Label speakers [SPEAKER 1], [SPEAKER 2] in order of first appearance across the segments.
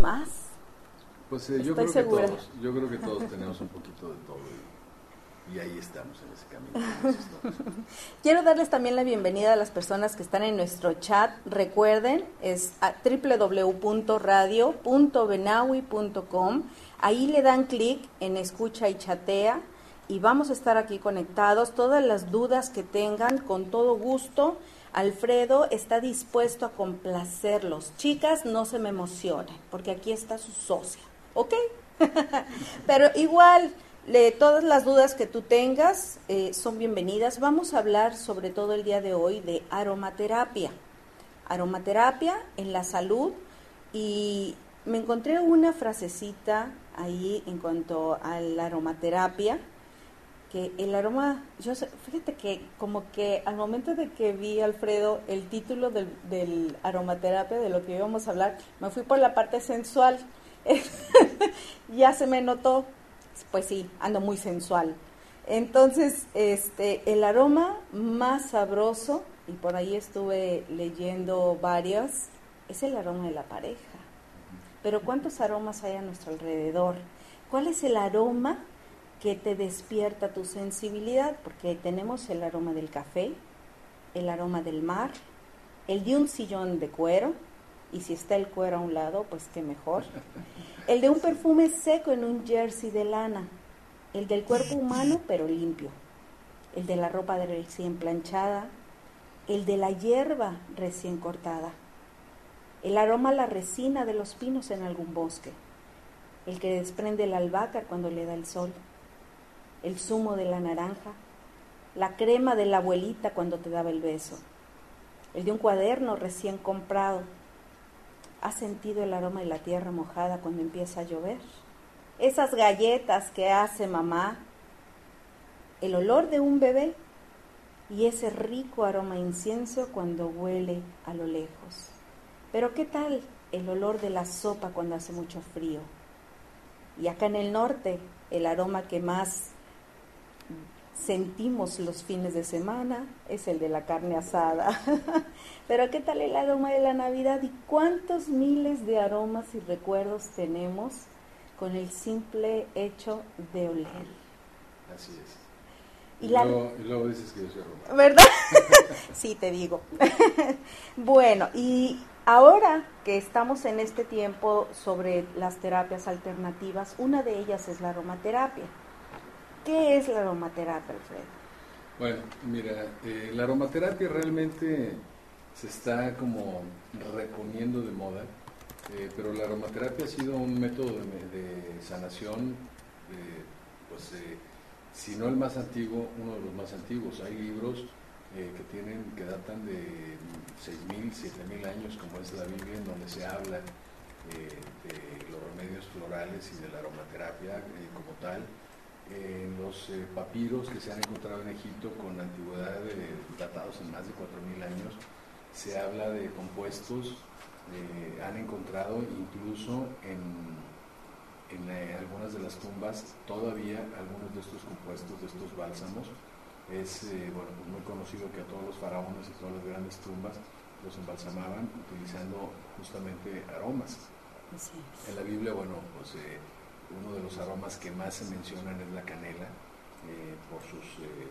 [SPEAKER 1] ¿Más?
[SPEAKER 2] Pues eh, yo,
[SPEAKER 1] Estoy
[SPEAKER 2] creo
[SPEAKER 1] segura.
[SPEAKER 2] que todos, yo creo que todos tenemos un poquito de todo y, y ahí estamos en ese camino.
[SPEAKER 1] Quiero darles también la bienvenida a las personas que están en nuestro chat. Recuerden, es www.radio.benawi.com. Ahí le dan clic en escucha y chatea y vamos a estar aquí conectados. Todas las dudas que tengan, con todo gusto. Alfredo está dispuesto a complacerlos. Chicas, no se me emocionen, porque aquí está su socia, ¿ok? Pero igual, todas las dudas que tú tengas eh, son bienvenidas. Vamos a hablar sobre todo el día de hoy de aromaterapia. Aromaterapia en la salud y me encontré una frasecita ahí en cuanto a la aromaterapia que el aroma, yo fíjate que como que al momento de que vi Alfredo el título del, del aromaterapia de lo que íbamos a hablar, me fui por la parte sensual. ya se me notó, pues sí, ando muy sensual. Entonces, este, el aroma más sabroso, y por ahí estuve leyendo varios, es el aroma de la pareja. Pero ¿cuántos aromas hay a nuestro alrededor? ¿Cuál es el aroma que te despierta tu sensibilidad? Porque tenemos el aroma del café, el aroma del mar, el de un sillón de cuero, y si está el cuero a un lado, pues qué mejor. El de un perfume seco en un jersey de lana, el del cuerpo humano pero limpio, el de la ropa recién planchada, el de la hierba recién cortada, el aroma a la resina de los pinos en algún bosque, el que desprende el albahaca cuando le da el sol, el zumo de la naranja, la crema de la abuelita cuando te daba el beso, el de un cuaderno recién comprado. ¿Has sentido el aroma de la tierra mojada cuando empieza a llover? Esas galletas que hace mamá, el olor de un bebé y ese rico aroma a incienso cuando huele a lo lejos. Pero ¿qué tal el olor de la sopa cuando hace mucho frío? Y acá en el norte, el aroma que más sentimos los fines de semana es el de la carne asada. Pero ¿qué tal el aroma de la Navidad? ¿Y cuántos miles de aromas y recuerdos tenemos con el simple hecho de oler?
[SPEAKER 2] Así es.
[SPEAKER 1] Y
[SPEAKER 2] Y,
[SPEAKER 1] la-
[SPEAKER 2] luego, y luego dices que yo soy romántico.
[SPEAKER 1] ¿Verdad? sí, te digo. bueno, y ahora que estamos en este tiempo sobre las terapias alternativas, una de ellas es la aromaterapia. ¿Qué es la aromaterapia, Alfredo?
[SPEAKER 2] Bueno, mira, eh, la aromaterapia realmente se está como reponiendo de moda, eh, pero la aromaterapia ha sido un método de, sanación, eh, pues si no el más antiguo, uno de los más antiguos. Hay libros que tienen que datan de 6.000, 7.000 años, como es la Biblia, en donde se habla de los remedios florales y de la aromaterapia como tal en los eh, papiros que se han encontrado en Egipto con antigüedad de, datados en más de 4.000 años, se habla de compuestos, eh, han encontrado incluso en, en eh, algunas de las tumbas todavía algunos de estos compuestos, de estos bálsamos. Es eh, bueno, pues muy conocido que a todos los faraones y todas las grandes tumbas los embalsamaban utilizando justamente aromas. En la Biblia, bueno, pues uno de los aromas que más se mencionan es la canela, eh, por sus eh,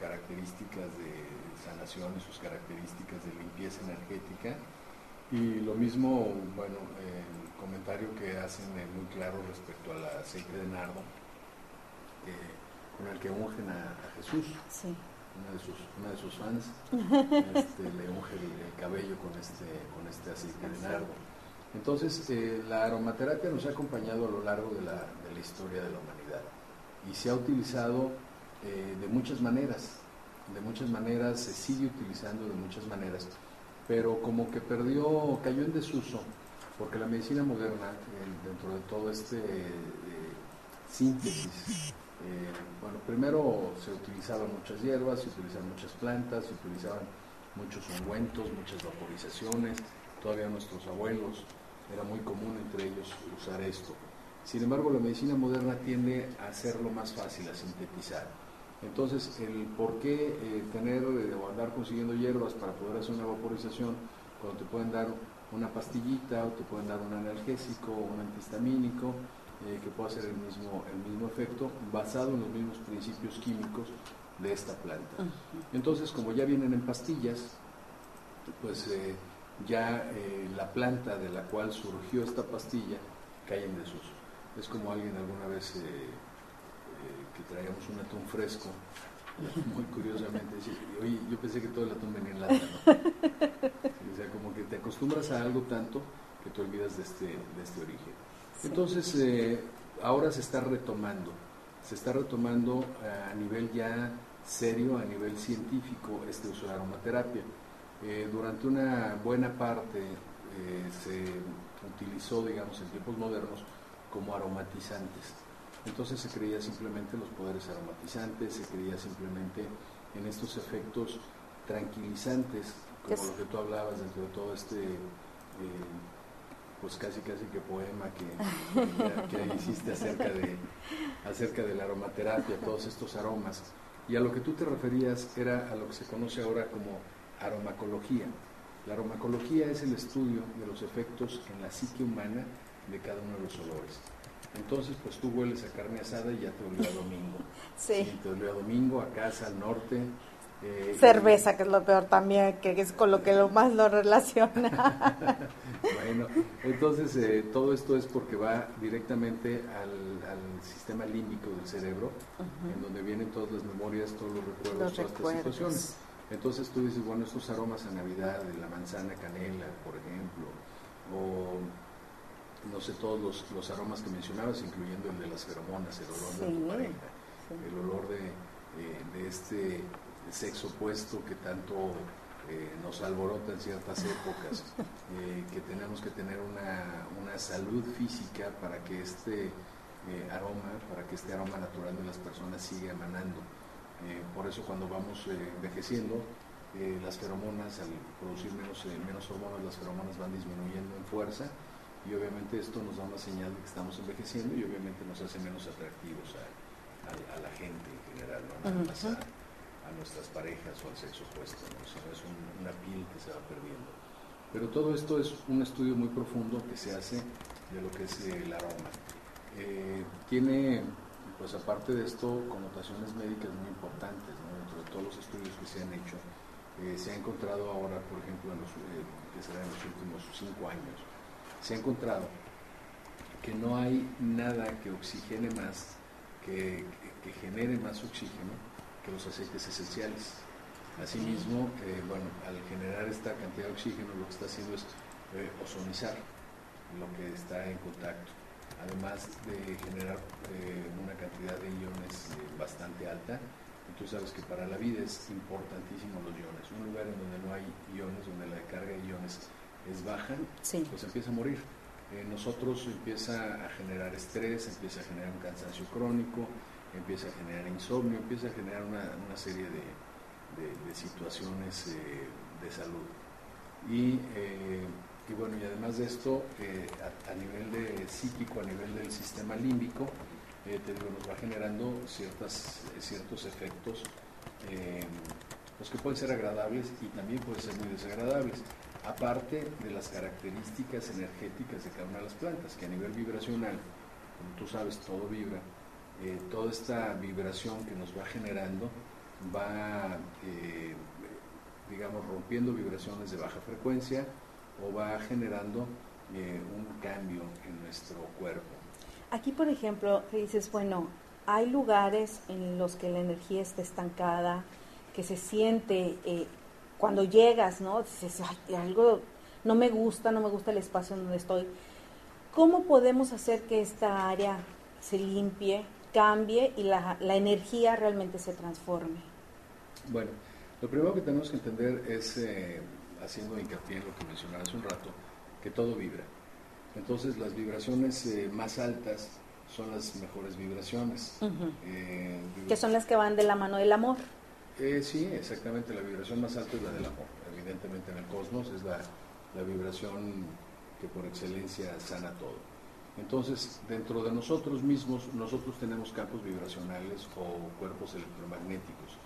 [SPEAKER 2] características de sanación y sus características de limpieza energética. Y lo mismo, bueno, eh, el comentario que hacen es muy claro respecto al aceite de nardo, eh, con el que ungen a, a Jesús
[SPEAKER 1] Sí.
[SPEAKER 2] una de sus, una de sus fans este, le unge el, el cabello con este, con este aceite de nardo. Entonces, eh, la aromaterapia nos ha acompañado a lo largo de la, de la historia de la humanidad y se ha utilizado eh, de muchas maneras, de muchas maneras, se sigue utilizando de muchas maneras, pero como que perdió, cayó en desuso porque la medicina moderna, dentro de todo este eh, síntesis, eh, bueno, primero se utilizaban muchas hierbas, se utilizaban muchas plantas, se utilizaban muchos ungüentos, muchas vaporizaciones, todavía nuestros abuelos, era muy común entre ellos usar esto. Sin embargo, la medicina moderna tiende a hacerlo más fácil, a sintetizar. Entonces, el por qué eh, tener eh, o andar consiguiendo hierbas para poder hacer una vaporización, cuando te pueden dar una pastillita o te pueden dar un analgésico o un antihistamínico, eh, que pueda hacer el mismo, el mismo efecto, basado en los mismos principios químicos de esta planta. Entonces, como ya vienen en pastillas, pues ya la planta de la cual surgió esta pastilla cae en desuso. Es como alguien alguna vez que traíamos un atún fresco, muy curiosamente, oye, yo pensé que todo el atún venía en lata, ¿no? o sea, como que te acostumbras a algo tanto que te olvidas de este, de este origen. Entonces, eh, ahora se está retomando, se está retomando a nivel ya serio, a nivel científico, este uso de aromaterapia. Eh, durante una buena parte eh, se utilizó, digamos, en tiempos modernos, como aromatizantes. Entonces se creía simplemente en los poderes aromatizantes, se creía simplemente en estos efectos tranquilizantes, como lo que tú hablabas dentro de todo este, eh, pues casi casi que poema que, que, hiciste acerca de, acerca de la aromaterapia, todos estos aromas. Y a lo que tú te referías era a lo que se conoce ahora como aromacología. La aromacología es el estudio de los efectos en la psique humana de cada uno de los olores. Entonces, pues tú hueles a carne asada y ya te olió a domingo.
[SPEAKER 1] Sí.
[SPEAKER 2] te olió a domingo, a casa, al norte.
[SPEAKER 1] Eh, Cerveza, que es lo peor también, que es con lo que lo más lo relaciona.
[SPEAKER 2] bueno, entonces eh, todo esto es porque va directamente al, sistema límbico del cerebro, en donde vienen todas las memorias, todos los recuerdos, todas estas situaciones. Entonces tú dices, bueno, estos aromas a Navidad, de la manzana canela, por ejemplo, o no sé, todos los, aromas que mencionabas, incluyendo el de las feromonas, el olor de tu pareja, el olor de, eh, este sexo opuesto que tanto eh, nos alborota en ciertas épocas, eh, que tenemos que tener una, una, salud física para que este aroma, para que este aroma natural de las personas siga emanando. Por eso cuando vamos envejeciendo, las feromonas, al producir menos, menos hormonas, las feromonas van disminuyendo en fuerza y obviamente esto nos da una señal de que estamos envejeciendo y obviamente nos hace menos atractivos a, la gente en general, ¿no? a, nuestras parejas o al sexo opuesto, ¿no? es una piel que se va perdiendo. Pero todo esto es un estudio muy profundo que se hace de lo que es el aroma. Eh, tiene, pues aparte de esto, connotaciones médicas muy importantes, dentro de todos los estudios que se han hecho. Eh, se ha encontrado ahora, por ejemplo, en los, eh, que será en los últimos cinco años, se ha encontrado que no hay nada que oxigene más, que, genere más oxígeno que los aceites esenciales. Asimismo, eh, bueno, al generar esta cantidad de oxígeno lo que está haciendo es ozonizar lo que está en contacto, además de generar eh, una cantidad de iones bastante alta. tú sabes que para la vida es importantísimo los iones. Un lugar en donde no hay iones, donde la carga de iones es baja, pues empieza a morir. Eh, nosotros empieza a generar estrés, empieza a generar un cansancio crónico, empieza a generar insomnio, empieza a generar una, serie de, situaciones eh, de salud. Eh, y, bueno, y además de esto, a, nivel de psíquico, a nivel del sistema límbico, te digo, nos va generando ciertas, ciertos efectos pues que pueden ser agradables y también pueden ser muy desagradables. Aparte de las características energéticas de cada una de las plantas, que a nivel vibracional, como tú sabes, todo vibra, eh, toda esta vibración que nos va generando va, eh, digamos, rompiendo vibraciones de baja frecuencia o va generando eh, un cambio en nuestro cuerpo.
[SPEAKER 1] Aquí, por ejemplo, te dices, bueno, hay lugares en los que la energía está estancada, que se siente cuando llegas, ¿no? Dices, algo no me gusta, no me gusta el espacio donde estoy. ¿Cómo podemos hacer que esta área se limpie, cambie y la, energía realmente se transforme?
[SPEAKER 2] Bueno, lo primero que tenemos que entender es, eh, haciendo hincapié en lo que mencionaba hace un rato, que todo vibra. Entonces las vibraciones eh, más altas son las mejores vibraciones.
[SPEAKER 1] Eh, que son las que van de la mano del amor.
[SPEAKER 2] Eh, sí, exactamente, la vibración más alta es la del amor. Evidentemente en el cosmos es la, la vibración que por excelencia sana todo. Entonces, dentro de nosotros mismos, nosotros tenemos campos vibracionales o cuerpos electromagnéticos.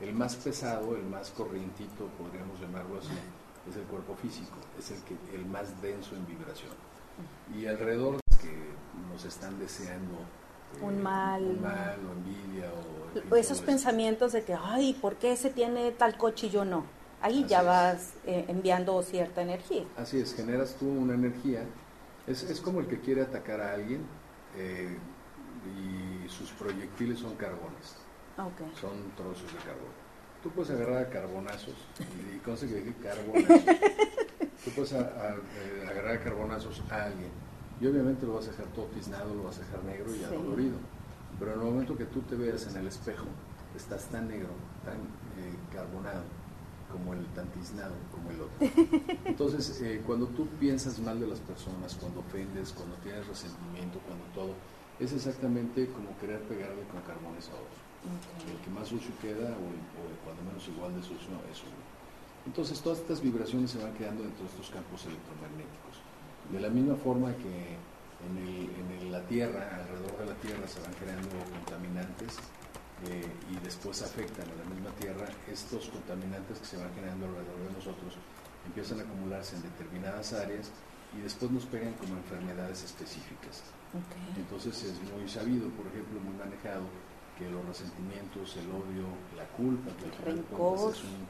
[SPEAKER 2] El más pesado, el más corrientito, podríamos llamarlo así, es el cuerpo físico, es el, que, el más denso en vibración. Y alrededor que nos están deseando
[SPEAKER 1] eh, un mal,
[SPEAKER 2] un mal o envidia
[SPEAKER 1] o, esos pensamientos de que, ay, ¿por qué ese tiene tal coche y yo no? Ahí ya vas eh, enviando cierta energía.
[SPEAKER 2] Así es, generas tú una energía. Es, es como el que quiere atacar a alguien eh, y sus proyectiles son carbones. Son trozos de carbón. Tú puedes agarrar a carbonazos, y, conseguir carbonazos. Tú puedes agarrar a carbonazos a alguien y obviamente lo vas a dejar todo tiznado, lo vas a dejar negro y adolorido. Pero en el momento que tú te veas en el espejo, estás tan negro, tan eh, carbonado, como el tan tiznado, como el otro. Entonces, eh, cuando tú piensas mal de las personas, cuando ofendes, cuando tienes resentimiento, cuando todo, es exactamente como querer pegarle con carbones a otro. El que más sucio queda, o, o, cuando menos igual de sucio, es uno. Entonces, todas estas vibraciones se van quedando dentro de estos campos electromagnéticos. De la misma forma que en, la Tierra, alrededor de la Tierra se van creando contaminantes eh, y después afectan a la misma Tierra, estos contaminantes que se van generando alrededor de nosotros empiezan a acumularse en determinadas áreas y después nos pegan como enfermedades específicas. Entonces es muy sabido, por ejemplo, muy manejado, que los resentimientos, el odio, la culpa, que
[SPEAKER 1] al
[SPEAKER 2] final es un,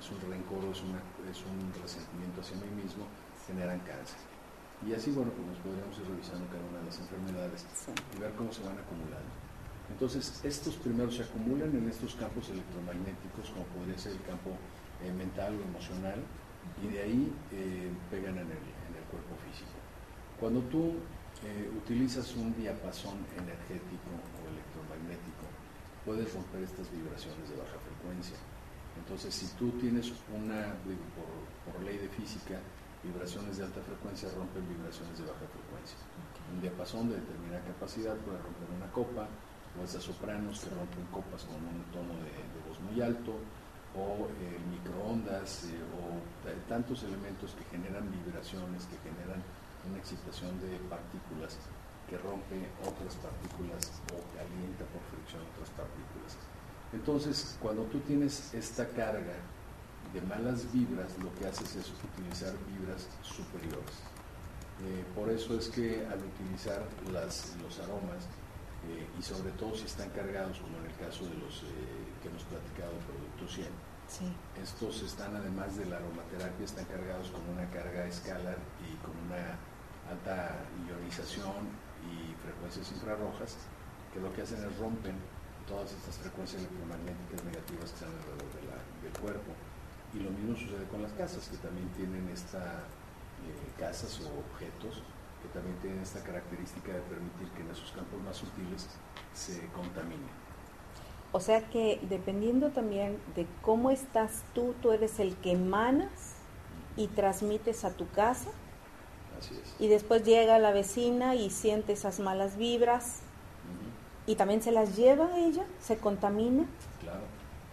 [SPEAKER 2] es un rencor, es, es un resentimiento hacia mí mismo, generan cáncer. Y así, bueno, pues nos podríamos ir revisando cada una de las enfermedades y ver cómo se van acumulando. Entonces, estos primeros se acumulan en estos campos electromagnéticos, como podría ser el campo eh, mental o emocional, y de ahí eh, pegan en el, en el, cuerpo físico. Cuando tú eh, utilizas un diapasón energético puedes romper estas vibraciones de baja frecuencia. Entonces, si tú tienes una, por, por ley de física, vibraciones de alta frecuencia rompen vibraciones de baja frecuencia. Un diapasón de determinada capacidad puede romper una copa, o esas sopranos que rompen copas con un tono de, voz muy alto, o eh, microondas, eh, o tantos elementos que generan vibraciones, que generan una excitación de partículas que rompe otras partículas o calienta por fricción otras partículas. Entonces, cuando tú tienes esta carga de malas vibras, lo que haces es utilizar vibras superiores. Eh, por eso es que al utilizar las, los aromas, eh, y sobre todo si están cargados, como en el caso de los eh, que hemos platicado, productos 100, estos están, además de la aromaterapia, están cargados con una carga escalar y con una alta ionización y frecuencias infrarrojas, que lo que hacen es rompen todas estas frecuencias electromagnéticas negativas que están alrededor del cuerpo y lo mismo sucede con las casas, que también tienen esta, eh, casas o objetos que también tienen esta característica de permitir que en esos campos más sutiles se contamine.
[SPEAKER 1] O sea que dependiendo también de cómo estás tú, tú eres el que emanas y transmites a tu casa.
[SPEAKER 2] Así es.
[SPEAKER 1] Y después llega la vecina y siente esas malas vibras. Y también se las lleva ella, se contamina.
[SPEAKER 2] Claro,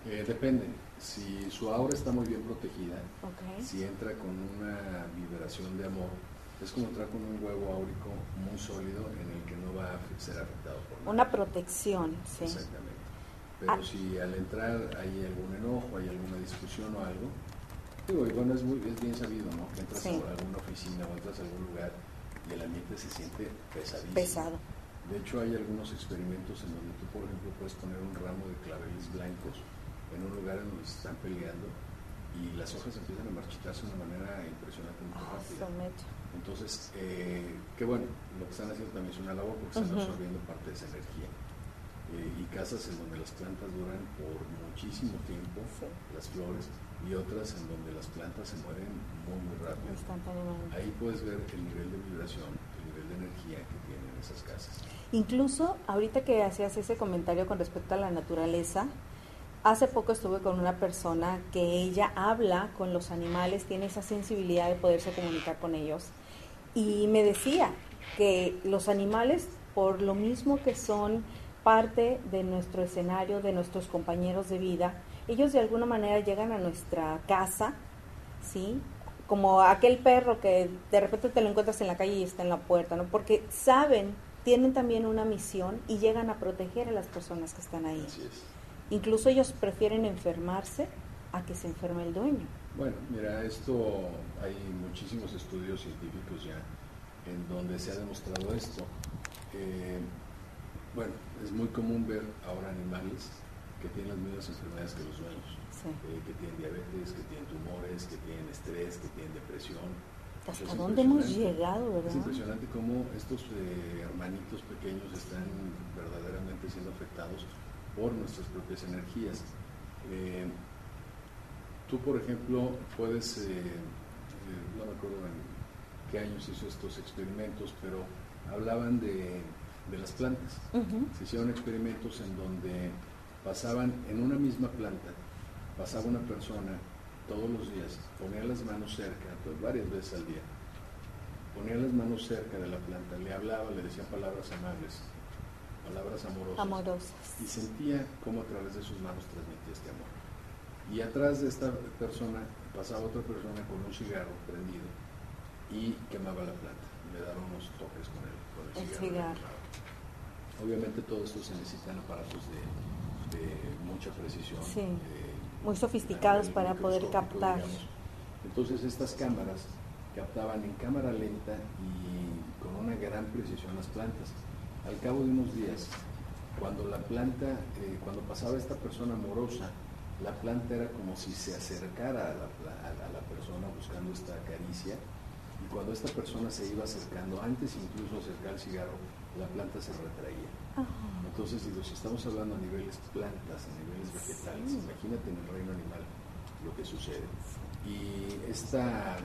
[SPEAKER 2] eh, depende si su aura está muy bien protegida, si entra con una vibración de amor, es como entrar con un huevo áurico muy sólido en el que no va a ser afectado por nada.
[SPEAKER 1] Una protección, sí.
[SPEAKER 2] Exactamente. Pero ah. si al entrar hay algún enojo, hay alguna discusión o algo, digo, y bueno, es, muy, es bien sabido, ¿no? Que entras a alguna oficina o entras a algún lugar y el ambiente se siente pesadísimo.
[SPEAKER 1] Pesado.
[SPEAKER 2] De hecho, hay algunos experimentos en donde tú, por ejemplo, puedes poner un ramo de claveles blancos en un lugar en donde se están peleando y las hojas empiezan a marchitarse de una manera impresionante.
[SPEAKER 1] Ah,
[SPEAKER 2] Entonces, eh, qué bueno, lo que están haciendo también es una labor porque están absorbiendo parte de esa energía. Eh, y casas en donde las plantas duran por muchísimo tiempo, las flores, y otras en donde las plantas se mueren muy, muy rápido. Ahí puedes ver el nivel de vibración, el nivel de energía que tienen esas casas.
[SPEAKER 1] Incluso, ahorita que hacías ese comentario con respecto a la naturaleza, Hace poco estuve con una persona que ella habla con los animales, tiene esa sensibilidad de poderse comunicar con ellos. Y me decía que los animales, por lo mismo que son parte de nuestro escenario, de nuestros compañeros de vida, ellos de alguna manera llegan a nuestra casa, ¿sí? Como aquel perro que de repente te lo encuentras en la calle y está en la puerta, ¿no? Porque saben, tienen también una misión y llegan a proteger a las personas que están ahí. Incluso ellos prefieren enfermarse a que se enferme el dueño.
[SPEAKER 2] Bueno, mira, esto hay muchísimos estudios científicos ya en donde se ha demostrado esto. Eh, bueno, es muy común ver ahora animales que tienen las mismas enfermedades que los dueños, eh, que tienen diabetes, que tienen tumores, que tienen estrés, que tienen depresión.
[SPEAKER 1] ¿Hasta dónde hemos llegado, verdad?
[SPEAKER 2] Es impresionante cómo estos eh, hermanitos pequeños están verdaderamente siendo afectados por nuestras propias energías. Eh, tú, por ejemplo, puedes, no me acuerdo en qué años hizo estos experimentos, pero hablaban de, de las plantas. Se hicieron experimentos en donde pasaban en una misma planta, pasaba una persona todos los días, ponía las manos cerca, pues varias veces al día, ponía las manos cerca de la planta, le hablaba, le decía palabras amables, palabras amorosas,
[SPEAKER 1] amorosas.
[SPEAKER 2] y sentía cómo a través de sus manos transmitía este amor. Y atrás de esta persona pasaba otra persona con un cigarro prendido y quemaba la planta, le daba unos toques con el, con el, cigarro. Obviamente todo esto se necesitan aparatos de de mucha precisión.
[SPEAKER 1] Muy sofisticados para poder captar.
[SPEAKER 2] Entonces estas cámaras captaban en cámara lenta y con una gran precisión las plantas. Al cabo de unos días, cuando la planta, eh, cuando pasaba esta persona amorosa, la planta era como si se acercara a la, a la, persona buscando esta caricia y cuando esta persona se iba acercando, antes incluso acercar el cigarro, la planta se retraía. Entonces, digo, si estamos hablando a niveles plantas, a niveles vegetales, imagínate en el reino animal lo que sucede. Y esta,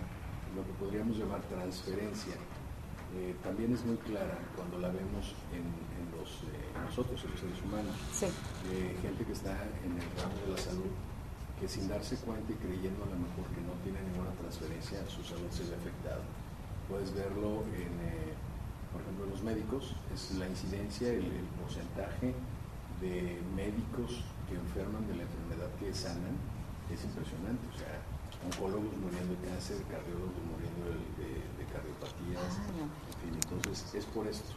[SPEAKER 2] lo que podríamos llamar transferencia, eh, también es muy clara cuando la vemos en, los, eh, nosotros, en los seres humanos. Eh, gente que está en el ramo de la salud, que sin darse cuenta y creyendo a lo mejor que no tiene ninguna transferencia, su salud se ve afectada. Puedes verlo en por ejemplo, los médicos, es la incidencia, el, porcentaje de médicos que enferman de la enfermedad que sanan, es impresionante. O sea, oncólogos muriendo de cáncer, cardiólogos muriendo de, cardiopatías, ah, en fin, entonces es por esto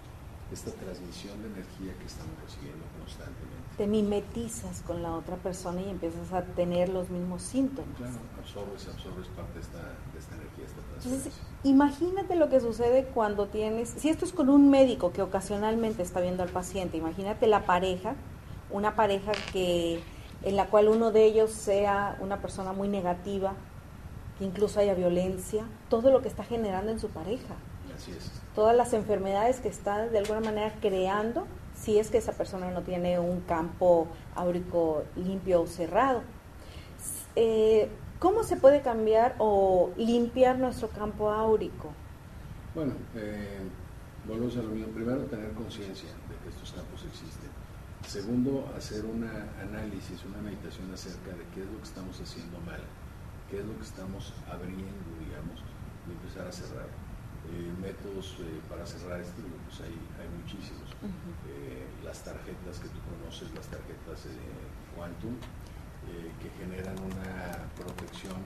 [SPEAKER 2] esta transmisión de energía que estamos recibiendo constantemente.
[SPEAKER 1] Te mimetizas con la otra persona y empiezas a tener los mismos síntomas.
[SPEAKER 2] Claro, absorbes, absorbes parte de esta, de esta energía, esta.
[SPEAKER 1] Entonces, imagínate lo que sucede cuando tienes, si esto es con un médico que ocasionalmente está viendo al paciente, imagínate la pareja, una pareja que en la cual uno de ellos sea una persona muy negativa, que incluso haya violencia, todo lo que está generando en su pareja.
[SPEAKER 2] Así es
[SPEAKER 1] todas las enfermedades que está de alguna manera creando si es que esa persona no tiene un campo áurico limpio o cerrado. Eh, ¿Cómo se puede cambiar o limpiar nuestro campo áurico?
[SPEAKER 2] Bueno, eh, volvemos a lo mismo. Primero, tener conciencia de que estos campos existen. Segundo, hacer un análisis, una meditación acerca de qué es lo que estamos haciendo mal, qué es lo que estamos abriendo, digamos, y empezar a cerrar. Eh, métodos eh, para cerrar esto, pues hay, hay muchísimos. Eh, las tarjetas que tú conoces, las tarjetas Quantum, que generan una protección.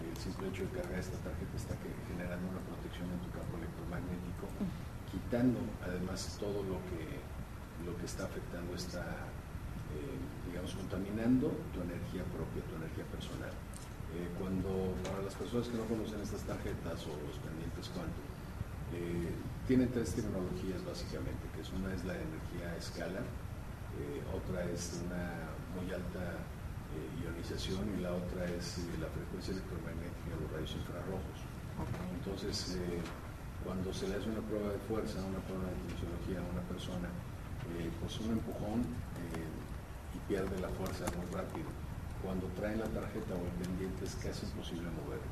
[SPEAKER 2] El simple hecho de cargar esta tarjeta está generando una protección en tu campo electromagnético, quitando además todo lo que, lo que está afectando, está, digamos, contaminando tu energía propia, tu energía personal. Eh, cuando para las personas que no conocen estas tarjetas o los pendientes Quantum, eh, tienen tres tecnologías básicamente, que es una es la energía escala, eh, otra es una muy alta ionización y la otra es la frecuencia electromagnética, los rayos infrarrojos. Entonces, cuando se le hace una prueba de fuerza, una prueba de tensiología a una persona, pues un empujón y pierde la fuerza muy rápido cuando traen la tarjeta o el pendiente es casi imposible moverlo.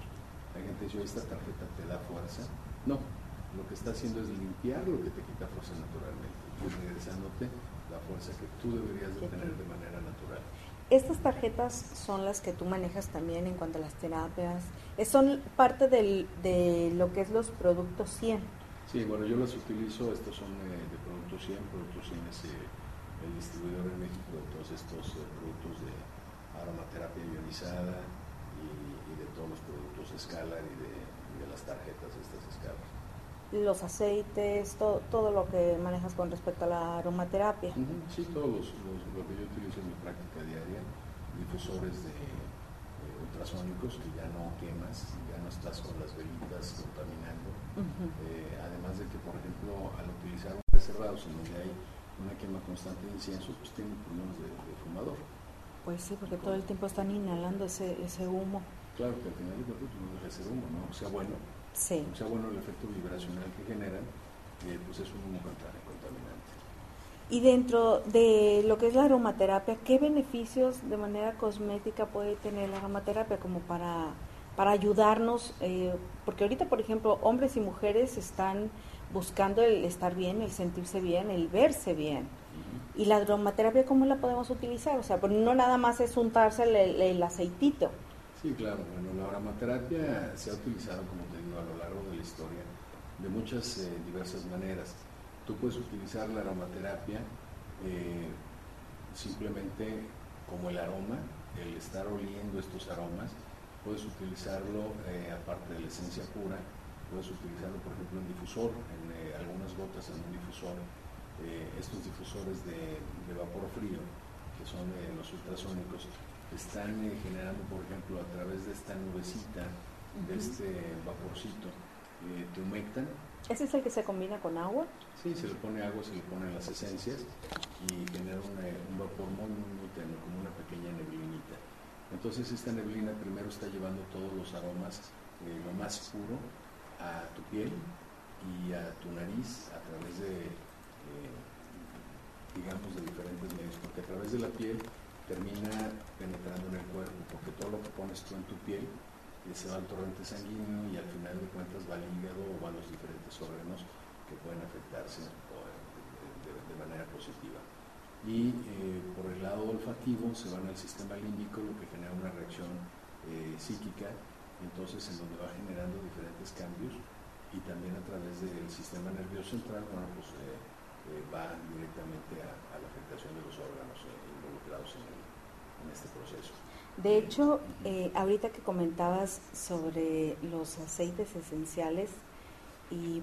[SPEAKER 2] La gente dice, esta tarjeta te da fuerza. No, lo que está haciendo es limpiar lo que te quita fuerza naturalmente y regresándote la fuerza que tú deberías de tener de manera natural.
[SPEAKER 1] Estas tarjetas son las que tú manejas también en cuanto a las terapias. Son parte del, de lo que es los productos 100.
[SPEAKER 2] Sí, bueno, yo las utilizo. Estos son eh, de productos 100. Productos 100 es eh, el distribuidor en México de todos estos eh, productos de aromaterapia ionizada y, de todos los productos Scalar y de, de las tarjetas de estas escalas
[SPEAKER 1] los aceites, todo, todo lo que manejas con respecto a la aromaterapia.
[SPEAKER 2] Sí, todos los, lo que yo utilizo en mi práctica diaria, difusores de ultrasónicos que ya no quemas, ya no estás con las velitas contaminando. Eh, además de que, por ejemplo, al utilizar un reservado en donde hay una quema constante de incienso, pues tienen problemas de, fumador.
[SPEAKER 1] Pues sí, porque todo el tiempo están inhalando ese, ese humo.
[SPEAKER 2] Claro, que al final de cuentas no deja ser humo, ¿no? O sea, bueno,
[SPEAKER 1] Sí.
[SPEAKER 2] O sea, bueno, el efecto vibracional que generan, eh, pues es un contaminante.
[SPEAKER 1] Y dentro de lo que es la aromaterapia, ¿qué beneficios de manera cosmética puede tener la aromaterapia como para, para ayudarnos? Eh, porque ahorita, por ejemplo, hombres y mujeres están buscando el estar bien, el sentirse bien, el verse bien. ¿Y la aromaterapia cómo la podemos utilizar? O sea, pues no nada más es untarse el aceitito.
[SPEAKER 2] Sí, claro. Bueno, la aromaterapia se ha utilizado, como te digo, a lo largo de la historia de muchas eh, diversas maneras. Tú puedes utilizar la aromaterapia eh, simplemente como el aroma, el estar oliendo estos aromas. Puedes utilizarlo eh, aparte de la esencia pura, puedes utilizarlo por ejemplo en difusor, en algunas gotas en un difusor. Estos difusores de, de, vapor frío, que son los ultrasónicos, están eh, generando, por ejemplo, a través de esta nubecita, de este vaporcito, eh, te humectan.
[SPEAKER 1] ¿Ese es el que se combina con agua?
[SPEAKER 2] Sí, se le pone agua, se le ponen las esencias y genera eh, un vapor muy, muy, muy tenue, como una pequeña neblinita. Entonces esta neblina primero está llevando todos los aromas, lo más puro, a tu piel y a tu nariz a través de, digamos, de diferentes medios, porque a través de la piel termina penetrando en el cuerpo, porque todo lo que pones tú en tu piel eh, se va al torrente sanguíneo y al final de cuentas va al hígado o va a los diferentes órganos que pueden afectarse de, manera positiva. Y eh, por el lado olfativo se van al sistema límbico, lo que genera una reacción eh, psíquica, entonces en donde va generando diferentes cambios y también a través del sistema nervioso central, bueno, pues va directamente a, a, la afectación de los órganos involucrados en el en este proceso.
[SPEAKER 1] De hecho, eh, ahorita que comentabas sobre los aceites esenciales, y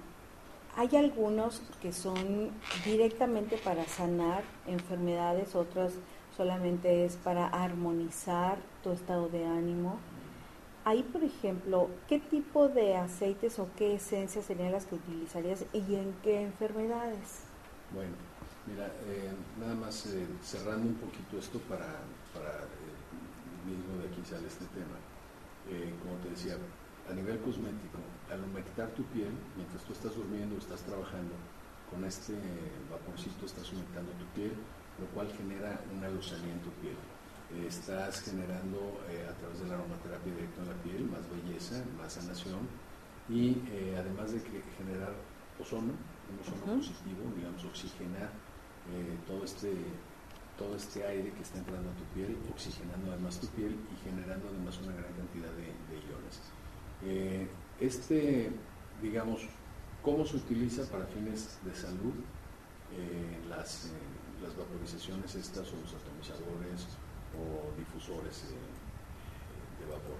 [SPEAKER 1] hay algunos que son directamente para sanar enfermedades, otros solamente es para armonizar tu estado de ánimo. Ahí, por ejemplo, ¿qué tipo de aceites o qué esencias serían las que utilizarías y en qué enfermedades?
[SPEAKER 2] Bueno, mira, eh, nada más eh, cerrando un poquito esto para para mismo de aquí sale este tema. Eh, como te decía, a nivel cosmético, al humectar tu piel, mientras tú estás durmiendo o estás trabajando, con este vaporcito estás humectando tu piel, lo cual genera un alusamiento piel. Eh, estás generando eh, a través de la aromaterapia directa en la piel más belleza, más sanación y además de que generar ozono, un ozono positivo, digamos, oxigenar todo este todo este aire que está entrando a tu piel, oxigenando además tu piel y generando además una gran cantidad de, iones. Eh, este, digamos, ¿cómo se utiliza para fines de salud? Eh, las, eh, las, vaporizaciones estas o los atomizadores o difusores de vapor.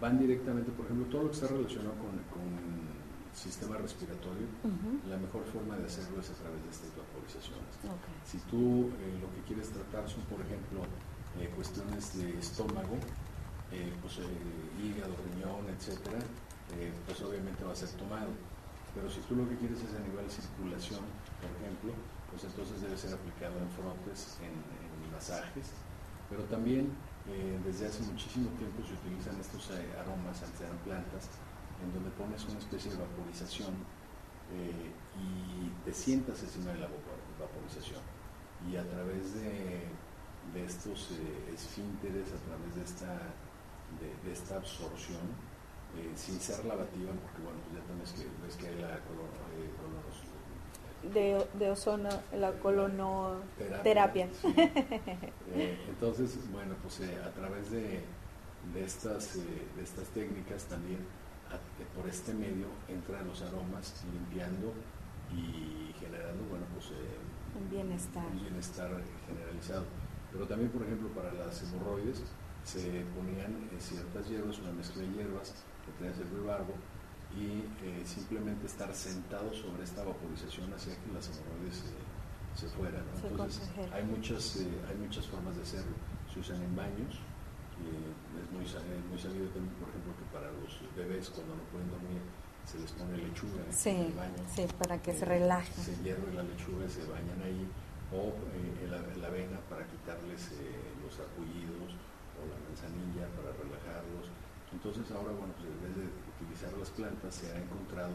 [SPEAKER 2] Van directamente, por ejemplo, todo lo que está relacionado con, con sistema respiratorio, la mejor forma de hacerlo es a través de estas vaporizaciones. Si tú eh, lo que quieres tratar son, por ejemplo, eh, cuestiones de estómago, eh, pues, hígado, riñón, etcétera, pues obviamente va a ser tomado. Pero si tú lo que quieres es a nivel de circulación, por ejemplo, pues entonces debe ser aplicado en frotes, en, en masajes, pero también desde hace muchísimo tiempo se utilizan estos aromas, antes eran plantas, en donde pones una especie de vaporización eh, y te sientas encima de la vaporización. Y a través de, estos eh, esfínteres, a través de esta, de, esta absorción, eh, sin ser lavativa, porque bueno, pues ya también ves que, ves que hay la color,
[SPEAKER 1] de, de ozono, la colonoterapia.
[SPEAKER 2] Eh, entonces, bueno, pues eh, a través de, de estas, eh, de estas técnicas también, por este medio, entran los aromas limpiando y generando, bueno, pues
[SPEAKER 1] un bienestar.
[SPEAKER 2] un bienestar generalizado. Pero también, por ejemplo, para las hemorroides se ponían ciertas hierbas, una mezcla de hierbas, que tenían el barbo, y eh, simplemente estar sentado sobre esta vaporización hacía que las hemorroides se fueran. Entonces hay muchas, eh, hay muchas formas de hacerlo. Se usan en baños, es muy, muy sabido también, por ejemplo, que para los bebés cuando no pueden dormir se les pone lechuga en el baño.
[SPEAKER 1] Sí, para que se relajen.
[SPEAKER 2] Se hierve la lechuga y se bañan ahí, o eh, la, avena para quitarles los apullidos, o la manzanilla para relajarlos. Entonces ahora, bueno, pues en vez de utilizar las plantas, se ha encontrado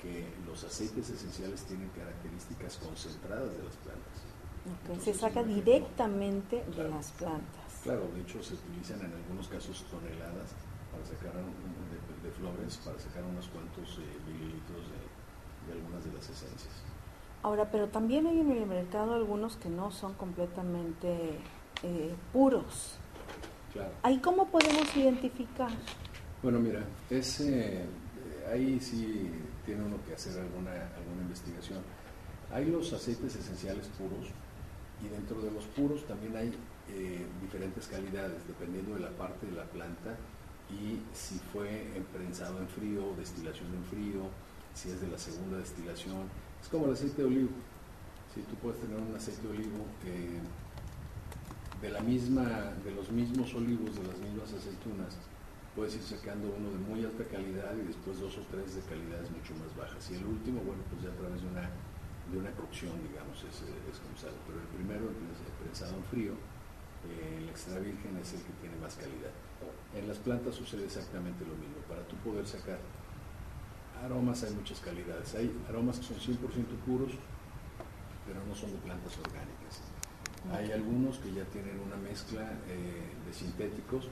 [SPEAKER 2] que los aceites esenciales tienen características concentradas de las plantas.
[SPEAKER 1] se saca directamente de las plantas.
[SPEAKER 2] Claro, de hecho se utilizan en algunos casos toneladas para sacar de, flores, para sacar unos cuantos eh, mililitros de, algunas de las esencias.
[SPEAKER 1] Ahora, pero también hay en el mercado algunos que no son completamente eh, puros.
[SPEAKER 2] Claro.
[SPEAKER 1] ¿Ahí cómo podemos identificar?
[SPEAKER 2] Bueno, mira, ese, ahí sí tiene uno que hacer alguna, alguna investigación. Hay los aceites esenciales puros y dentro de los puros también hay eh, diferentes calidades, dependiendo de la parte de la planta y si fue emprensado en frío o destilación en frío, si es de la segunda destilación. Es como el aceite de olivo. Si tú puedes tener un aceite de olivo eh, de, la misma, de los mismos olivos, de las mismas aceitunas, puedes ir sacando uno de muy alta calidad y después dos o tres de calidades mucho más bajas. Y el último, bueno, pues ya a través de una, de una cocción, digamos, es, es como sale. Pero el primero, el prensado en frío, el extra virgen es el que tiene más calidad. En las plantas sucede exactamente lo mismo. Para tú poder sacar aromas hay muchas calidades. Hay aromas que son 100% puros, pero no son de plantas orgánicas. Hay algunos que ya tienen una mezcla eh, de sintéticos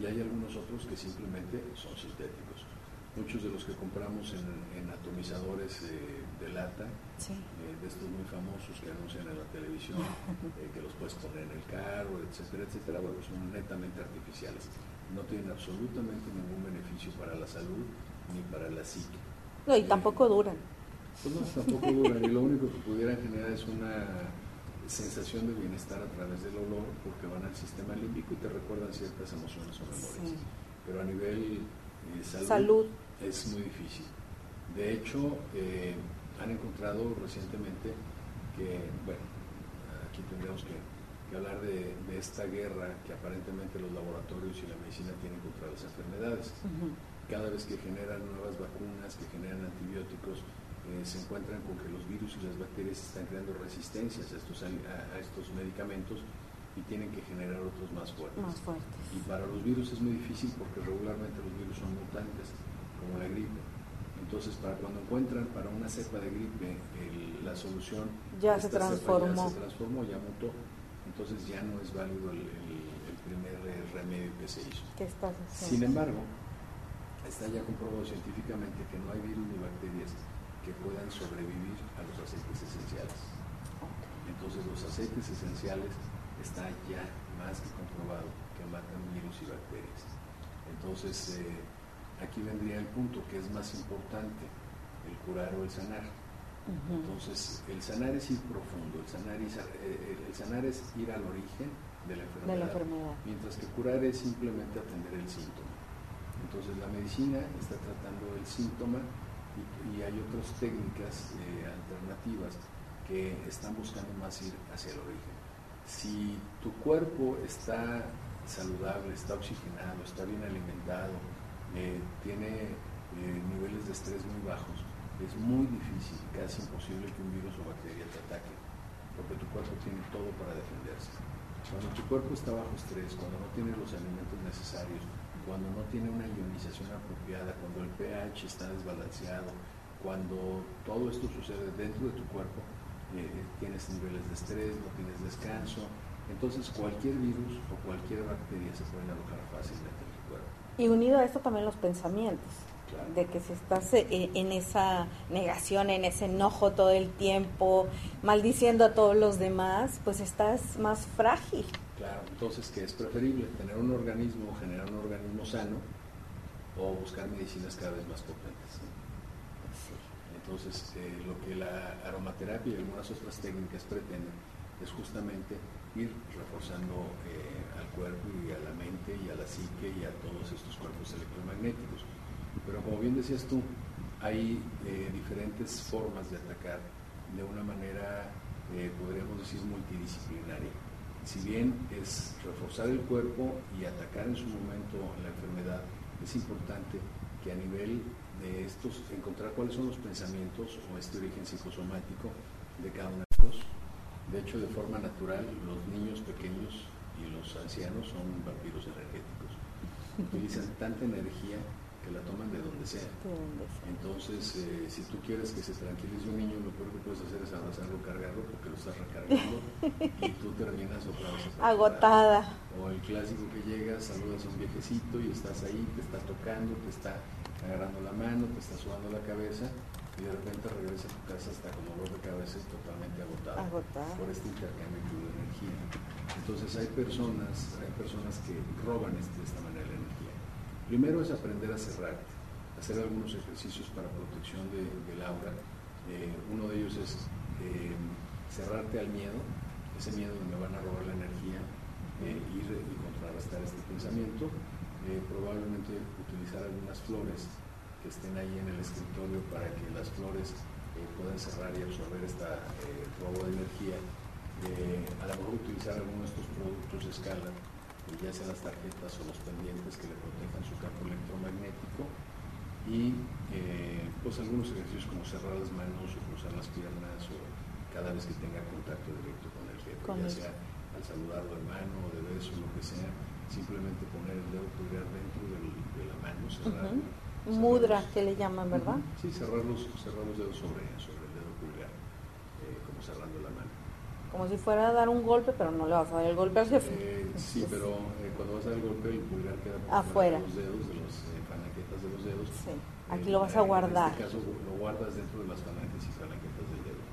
[SPEAKER 2] y hay algunos otros que simplemente son sintéticos. Muchos de los que compramos en, atomizadores eh, de lata, eh, de estos muy famosos que anuncian en la televisión, eh, que los puedes poner en el carro, etcétera, etcétera, bueno, son netamente artificiales. No tienen absolutamente ningún beneficio para la salud ni para la psique.
[SPEAKER 1] No, y tampoco duran.
[SPEAKER 2] Pues no, tampoco duran. Y lo único que pudieran generar es una sensación de bienestar a través del olor porque van al sistema límbico y te recuerdan ciertas emociones o memorias. Pero a nivel eh, salud, es muy difícil. De hecho, eh, han encontrado recientemente que, bueno, aquí tendríamos que, hablar de, esta guerra que aparentemente los laboratorios y la medicina tienen contra las enfermedades. Cada vez que generan nuevas vacunas, que generan antibióticos, eh, se encuentran con que los virus y las bacterias están creando resistencias a estos, a, estos medicamentos y tienen que generar otros más fuertes. Y para los virus es muy difícil porque regularmente los virus son mutantes, como la gripe. Entonces, para cuando encuentran para una cepa de gripe la solución,
[SPEAKER 1] ya se transformó.
[SPEAKER 2] ya se transformó, ya mutó. Entonces ya no es válido el, primer remedio que se hizo. Sin embargo, está ya comprobado científicamente que no hay virus ni bacterias que puedan sobrevivir a los aceites esenciales. Entonces los aceites esenciales está ya más que comprobado que matan virus y bacterias. Entonces eh, aquí vendría el punto que es más importante, el curar o el sanar. Entonces el sanar es ir profundo, el sanar, es, eh, el sanar es ir al origen de la, enfermedad,
[SPEAKER 1] de la enfermedad,
[SPEAKER 2] mientras que curar es simplemente atender el síntoma. Entonces la medicina está tratando el síntoma y, hay otras técnicas eh, alternativas que están buscando más ir hacia el origen. Si tu cuerpo está saludable, está oxigenado, está bien alimentado, eh, tiene eh, niveles de estrés muy bajos, es muy difícil, casi imposible que un virus o bacteria te ataque, porque tu cuerpo tiene todo para defenderse. Cuando tu cuerpo está bajo estrés, cuando no tiene los alimentos necesarios, cuando no tiene una ionización apropiada, cuando el pH está desbalanceado, cuando todo esto sucede dentro de tu cuerpo, eh, tienes niveles de estrés, no tienes descanso, entonces cualquier virus o cualquier bacteria se puede alojar fácilmente.
[SPEAKER 1] Y unido a esto también los pensamientos. de que si estás e, en esa negación, en ese enojo todo el tiempo, maldiciendo a todos los demás, pues estás más frágil.
[SPEAKER 2] Claro, entonces, ¿qué es preferible? ¿Tener un organismo, generar un organismo sano o buscar medicinas cada vez más potentes? Entonces, eh, lo que la aromaterapia y algunas otras técnicas pretenden es justamente ir reforzando eh, al cuerpo y a la mente y a la psique y a todos estos cuerpos electromagnéticos. Pero como bien decías tú, hay eh, diferentes formas de atacar de una manera, podríamos decir, multidisciplinaria. Si bien es reforzar el cuerpo y atacar en su momento la enfermedad, es importante que a nivel de estos, encontrar cuáles son los pensamientos o este origen psicosomático de cada uno de hecho, de forma natural, los niños pequeños y los ancianos son vampiros energéticos. Utilizan tanta energía que la toman de donde sea. Entonces, eh, si tú quieres que se tranquilice un niño, lo peor que puedes hacer es abrazarlo, cargarlo, porque lo estás recargando y tú terminas otra vez
[SPEAKER 1] agotada.
[SPEAKER 2] O el clásico que llegas, saludas a un viejecito y estás ahí, te está tocando, te está agarrando la mano, te está sudando la cabeza y de repente regresa a tu casa hasta con dolor de cabeza y totalmente agotado, por este intercambio de energía. Entonces hay personas, hay personas que roban este, de esta manera la energía. Primero es aprender a cerrarte, hacer algunos ejercicios para protección de, del aura. Eh, uno de ellos es eh, cerrarte al miedo, ese miedo de me van a robar la energía, eh, ir y contrarrestar este pensamiento eh, probablemente utilizar algunas flores que estén ahí en el escritorio para que las flores eh, puedan cerrar y absorber esta eh, robo de energía. a lo mejor utilizar algunos de estos productos de escala, ya sean las tarjetas o los pendientes que le protejan su campo electromagnético y pues algunos ejercicios como cerrar las manos o cruzar las piernas o cada vez que tenga contacto directo con el jefe, ya sea al saludarlo de mano o de beso, lo que sea, simplemente poner el dedo pulgar dentro de la mano, cerrar.
[SPEAKER 1] Mudra, que le llaman, ¿verdad?
[SPEAKER 2] Sí, cerrar los, cerrar los dedos sobre, sobre el dedo pulgar, eh, como cerrando la mano.
[SPEAKER 1] Como si fuera a dar un golpe, pero no le vas a dar el golpe al jefe.
[SPEAKER 2] Eh, sí, pero eh, cuando vas a dar el golpe, el pulgar queda por
[SPEAKER 1] afuera.
[SPEAKER 2] De los dedos, de los falanquetas de los dedos.
[SPEAKER 1] Sí. Aquí lo vas a guardar.
[SPEAKER 2] En este caso, lo guardas dentro de las falanges y falanquetas del dedo.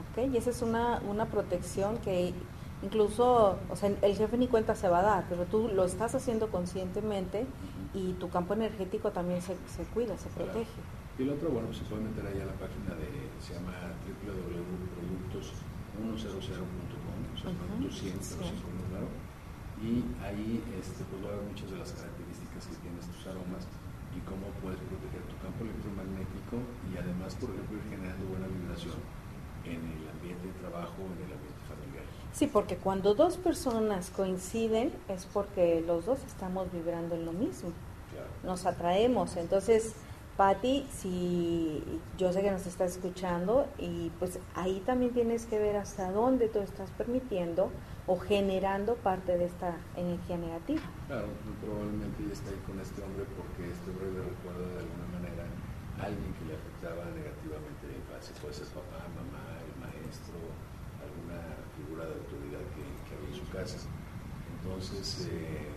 [SPEAKER 1] Ok, y esa es una, una protección que Incluso, o sea, el jefe ni cuenta se va a dar, pero tú lo estás haciendo conscientemente y tu campo energético también se, se cuida, se protege.
[SPEAKER 2] Y el otro, bueno, pues se puede meter ahí a la página de, se llama www.productos100.com, o sea, productos 100, pero sí. claro. Y ahí este, pues, ver muchas de las características que tienen estos aromas y cómo puedes proteger tu campo electromagnético y además, por ejemplo, ir generando buena vibración en el ambiente de trabajo, en el ambiente
[SPEAKER 1] Sí, porque cuando dos personas coinciden es porque los dos estamos vibrando en lo mismo. Nos atraemos. Entonces, Patti, si yo sé que nos estás escuchando y pues ahí también tienes que ver hasta dónde tú estás permitiendo o generando parte de esta energía negativa.
[SPEAKER 2] Claro, probablemente ella está ahí con este hombre porque este hombre le recuerda de alguna manera a alguien que le afectaba negativamente en la infancia. Puede ser papá, mamá, el maestro, figura de autoridad que, en. Entonces, eh,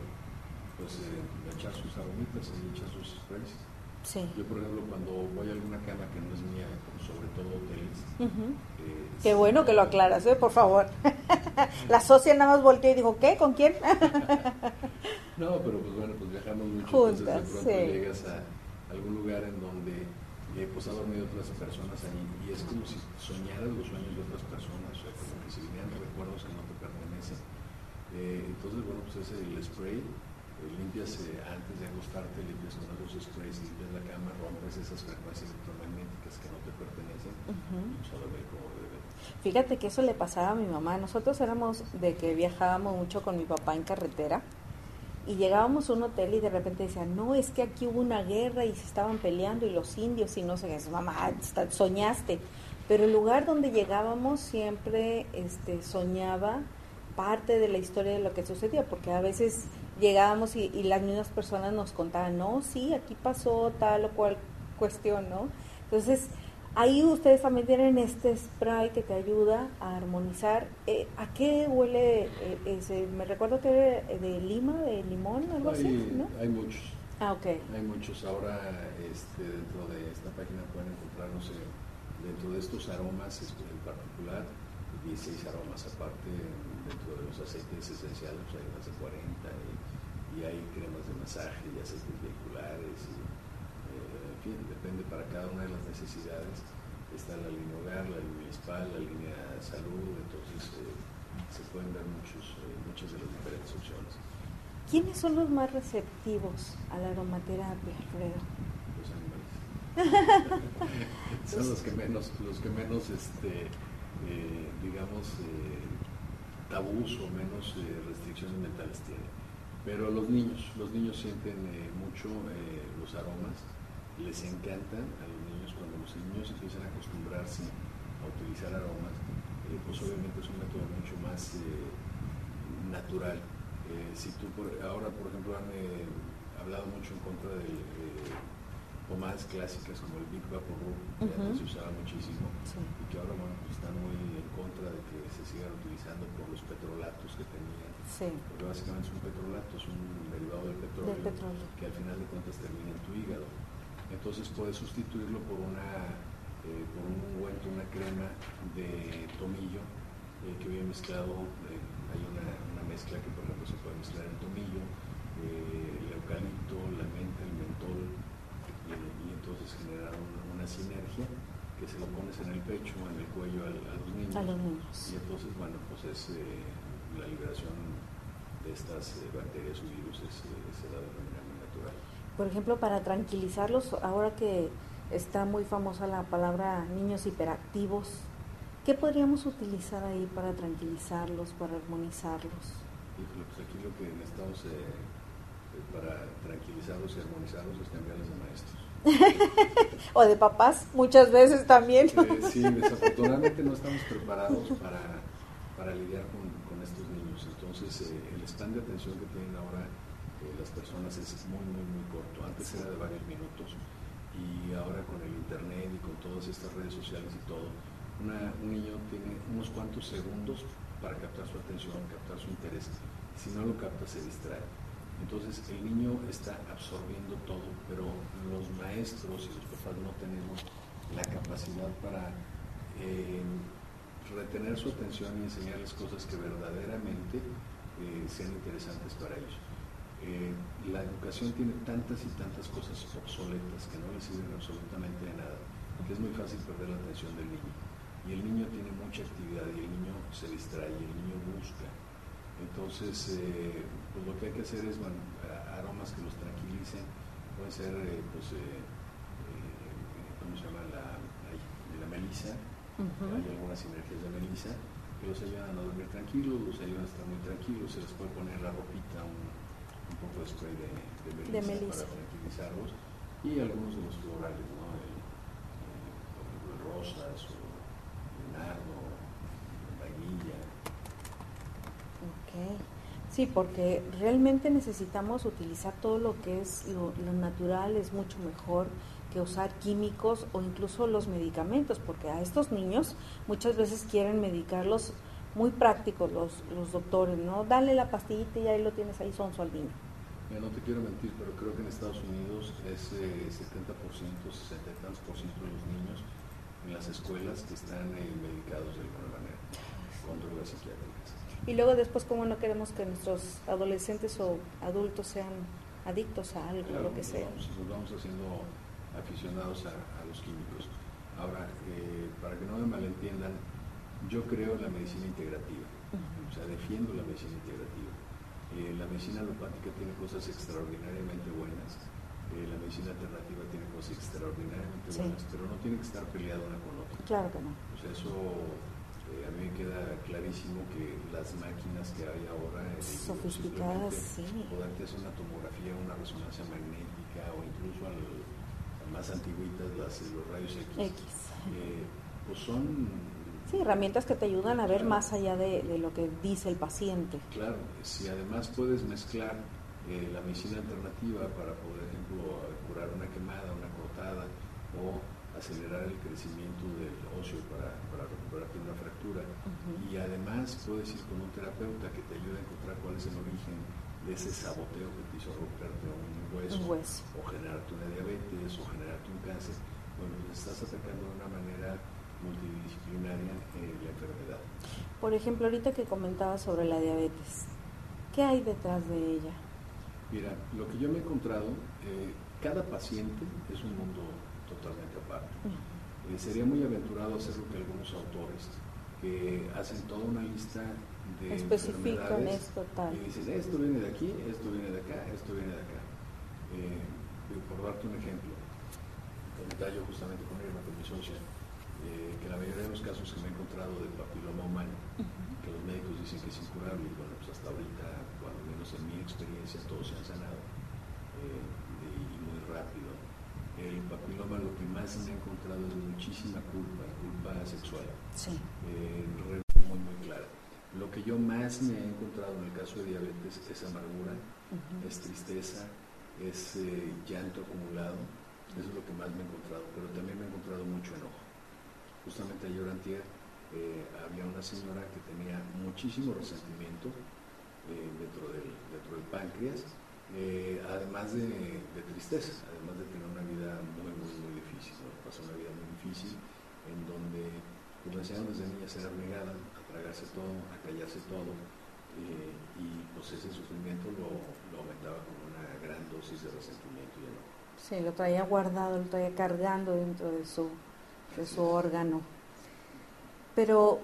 [SPEAKER 2] pues eh, echar sus aromitas y echar sus sprays.
[SPEAKER 1] Sí.
[SPEAKER 2] Yo, por ejemplo, cuando voy a alguna cama que no es mía, sobre todo hoteles.
[SPEAKER 1] eh, Qué bueno que lo aclaras, ¿eh? por favor. la socia nada más volteó y dijo, ¿qué? ¿Con quién?
[SPEAKER 2] no, pero pues bueno, pues viajamos mucho. Juntas, entonces de pronto llegas a algún lugar en donde eh, pues ha dormido otras personas ahí y es como si soñaras los sueños de otras personas si vinieran recuerdos que no te pertenecen. Eh, entonces, bueno, pues ese el spray, eh, limpias antes de acostarte, limpias con esos sprays, limpias la cama, rompes esas frecuencias electromagnéticas que no te pertenecen, solo ve cómo debe.
[SPEAKER 1] Fíjate que eso le pasaba a mi mamá. Nosotros éramos de que viajábamos mucho con mi papá en carretera y llegábamos a un hotel y de repente decían, no, es que aquí hubo una guerra y se estaban peleando y los indios y no sé qué, mamá, soñaste pero el lugar donde llegábamos siempre este, soñaba parte de la historia de lo que sucedía, porque a veces llegábamos y, las mismas personas nos contaban, no, sí, aquí pasó tal o cual cuestión, ¿no? Entonces, ahí ustedes también tienen este spray que te ayuda a armonizar. Eh, ¿A qué huele eh, ese? Me recuerdo que era de lima, de limón, algo así, ¿no?
[SPEAKER 2] Hay muchos.
[SPEAKER 1] Ah, ok.
[SPEAKER 2] Hay muchos ahora este, dentro de esta página pueden encontrarnos dentro de estos aromas en particular 16 aromas aparte dentro de los aceites esenciales pues, hay más de 40 y, hay cremas de masaje y aceites vehiculares y, eh, en fin, depende para cada una de las necesidades está la línea hogar, la línea espal, la línea salud, entonces eh, se pueden ver muchos, eh, muchas de las diferentes opciones.
[SPEAKER 1] ¿Quiénes son los más receptivos a la aromaterapia, Alfredo?
[SPEAKER 2] Los animales. son los que menos, los que menos este, eh, digamos, eh, tabús o menos eh, restricciones mentales tienen. Pero los niños, los niños sienten mucho los aromas, les encantan a los niños cuando los niños empiezan a acostumbrarse a utilizar aromas, pues obviamente es un método mucho más natural. si tú ahora, por ejemplo, han hablado mucho en contra de pomadas clásicas como el Big Vapor que antes se usaba muchísimo y que ahora bueno, están muy en contra de que se sigan utilizando por los petrolatos que tenían. Porque básicamente es un petrolato, es un derivado del petróleo, que al final de cuentas termina en tu hígado. Entonces puedes sustituirlo por una eh, por un ungüento, una crema de tomillo eh, que viene mezclado, eh, hay una, una, mezcla que por ejemplo se puede mezclar en tomillo, el eucalipto, la menta, el mentol, y, entonces generar una, sinergia que se lo pones en el pecho en el cuello a, los niños. Y entonces, bueno, pues es eh, la liberación de estas eh, bacterias o virus eh, se da de manera muy natural.
[SPEAKER 1] Por ejemplo, para tranquilizarlos, ahora que está muy famosa la palabra niños hiperactivos, ¿qué podríamos utilizar ahí para tranquilizarlos, para armonizarlos?
[SPEAKER 2] pues aquí lo que necesitamos para tranquilizarlos y armonizarlos es cambiarles de maestros.
[SPEAKER 1] o de papás, muchas veces también.
[SPEAKER 2] Eh, sí, desafortunadamente no estamos preparados para, para lidiar con, estos niños. Entonces, eh, el span de atención que tienen ahora eh, las personas es muy, muy, muy corto. Antes era de varios minutos y ahora con el internet y con todas estas redes sociales y todo, un niño tiene unos cuantos segundos para captar su atención, captar su interés. Si no lo capta, se distrae. Entonces el niño está absorbiendo todo, pero los maestros y los papás no tenemos la capacidad para eh, retener su atención y enseñarles cosas que verdaderamente eh, sean interesantes para ellos. Eh, la educación tiene tantas y tantas cosas obsoletas que no le sirven absolutamente de nada, que es muy fácil perder la atención del niño. Y el niño tiene mucha actividad y el niño se distrae el niño busca. Entonces, pues lo que hay que hacer es bueno, aromas que los tranquilicen, puede ser, eh, pues, eh, eh, ¿cómo se llama? La, la melisa, hay algunas sinergias de melisa que los ayudan a dormir tranquilos, los ayudan a estar muy tranquilos, se les puede poner la ropita, un, un poco de spray de, de, melisa, para tranquilizarlos, y algunos de los florales, ¿no? El, el rosas o el nardo,
[SPEAKER 1] Sí, porque realmente necesitamos utilizar todo lo que es lo, natural, es mucho mejor que usar químicos o incluso los medicamentos, porque a estos niños muchas veces quieren medicarlos muy prácticos los, los doctores, ¿no? Dale la pastillita y ahí lo tienes ahí sonso al niño.
[SPEAKER 2] no te quiero mentir, pero creo que en Estados Unidos es eh, 70%, 60 de los niños en las escuelas que están eh, medicados de alguna manera con drogas psiquiátricas.
[SPEAKER 1] Y luego después, como no queremos que nuestros adolescentes o adultos sean adictos a algo, lo que sea.
[SPEAKER 2] Nos vamos, haciendo aficionados a, los químicos. Ahora, eh, para que no me malentiendan, yo creo en la medicina integrativa, o sea, defiendo la medicina integrativa. Eh, la medicina alopática tiene cosas extraordinariamente buenas, eh, la medicina alternativa tiene cosas extraordinariamente buenas, pero no tiene que estar peleada una con otra.
[SPEAKER 1] Claro que no.
[SPEAKER 2] O sea, eso a mí me queda clarísimo que las máquinas que hay ahora
[SPEAKER 1] sofisticadas, sí.
[SPEAKER 2] hacer una tomografía, una resonancia magnética o incluso al, más antiguitas las, los rayos X, eh, pues son
[SPEAKER 1] sí, herramientas que te ayudan a ver más allá de, de, lo que dice el paciente.
[SPEAKER 2] Claro, si además puedes mezclar eh, la medicina alternativa para, por ejemplo, curar una quemada, una cortada o acelerar el crecimiento del óseo para, para recuperarte una fractura. Y además puedes ir con un terapeuta que te ayude a encontrar cuál es el origen de ese saboteo que te hizo romperte un hueso,
[SPEAKER 1] Un hueso.
[SPEAKER 2] o generarte una diabetes o generarte un cáncer, bueno, pues estás atacando de una manera multidisciplinaria eh, la enfermedad.
[SPEAKER 1] Por ejemplo, ahorita que comentabas sobre la diabetes, ¿qué hay detrás de ella?
[SPEAKER 2] Mira, lo que yo me he encontrado, eh, cada paciente es un mundo Eh, sería muy aventurado hacer lo que algunos autores, que hacen toda una lista de
[SPEAKER 1] Especifican esto tal.
[SPEAKER 2] y dicen, esto viene de aquí, esto viene de acá, esto viene de acá. Eh, por darte un ejemplo, comentaba yo justamente con Irma, con mi socia, eh, que la mayoría de los casos que me he encontrado del papiloma humano, que los médicos dicen que es incurable, y bueno, pues hasta ahorita, cuando menos en mi experiencia, todos se han sanado eh, y muy rápido. El papiloma lo que más me he encontrado es muchísima culpa, culpa sexual,
[SPEAKER 1] Sí.
[SPEAKER 2] eh, muy, muy clara. Lo que yo más me he encontrado en el caso de diabetes es amargura, es tristeza, es eh, llanto acumulado, eso es lo que más me he encontrado, pero también me he encontrado mucho enojo. Justamente ayer antier, eh, había una señora que tenía muchísimo resentimiento eh, dentro, del, dentro del páncreas, eh, además de, de tristeza, además de tener una vida muy, muy, muy difícil, ¿no? pasó una vida muy difícil en donde enseñaron desde niña a ser a tragarse todo, a callarse todo, eh, y pues ese sufrimiento lo, lo aumentaba con una gran dosis de resentimiento y enojo.
[SPEAKER 1] Sí, lo traía guardado, lo traía cargando dentro de su, de su órgano. Pero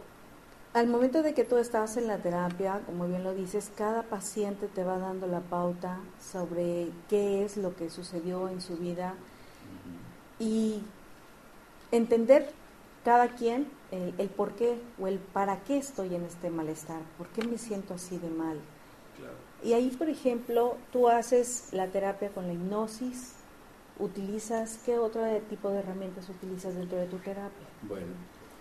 [SPEAKER 1] al momento de que tú estabas en la terapia, como bien lo dices, cada paciente te va dando la pauta sobre qué es lo que sucedió en su vida y entender cada quien el, el por qué o el para qué estoy en este malestar, por qué me siento así de mal.
[SPEAKER 2] Claro.
[SPEAKER 1] Y ahí, por ejemplo, tú haces la terapia con la hipnosis, utilizas, ¿qué otro tipo de herramientas utilizas dentro de tu terapia?
[SPEAKER 2] Bueno,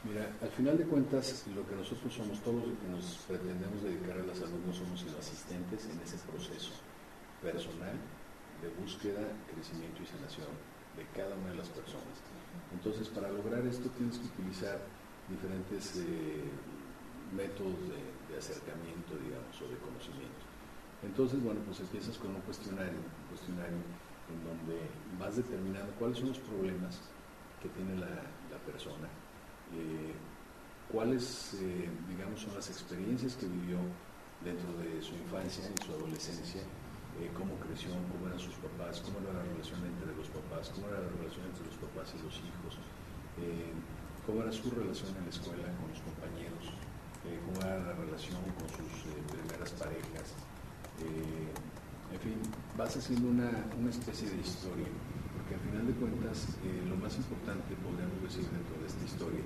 [SPEAKER 2] mira, al final de cuentas, lo que nosotros somos, todos los que nos pretendemos dedicar a la salud, no somos sino asistentes en ese proceso personal de búsqueda, crecimiento y sanación de cada una de las personas. Entonces, para lograr esto tienes que utilizar diferentes eh, métodos de, acercamiento, digamos, o de conocimiento. Entonces, bueno, pues empiezas con un cuestionario, un cuestionario en donde vas determinando cuáles son los problemas que tiene la persona, eh, cuáles, eh, digamos, son las experiencias que vivió dentro de su infancia y su adolescencia, eh, cómo creció, cómo eran sus papás, cómo era la relación entre los papás, cómo era la relación entre los papás y los hijos, cómo era su relación en la escuela con los compañeros, cómo era la relación con sus primeras parejas. en fin, vas haciendo una, una especie de historia, porque al final de cuentas lo más importante, podríamos decir, dentro historia,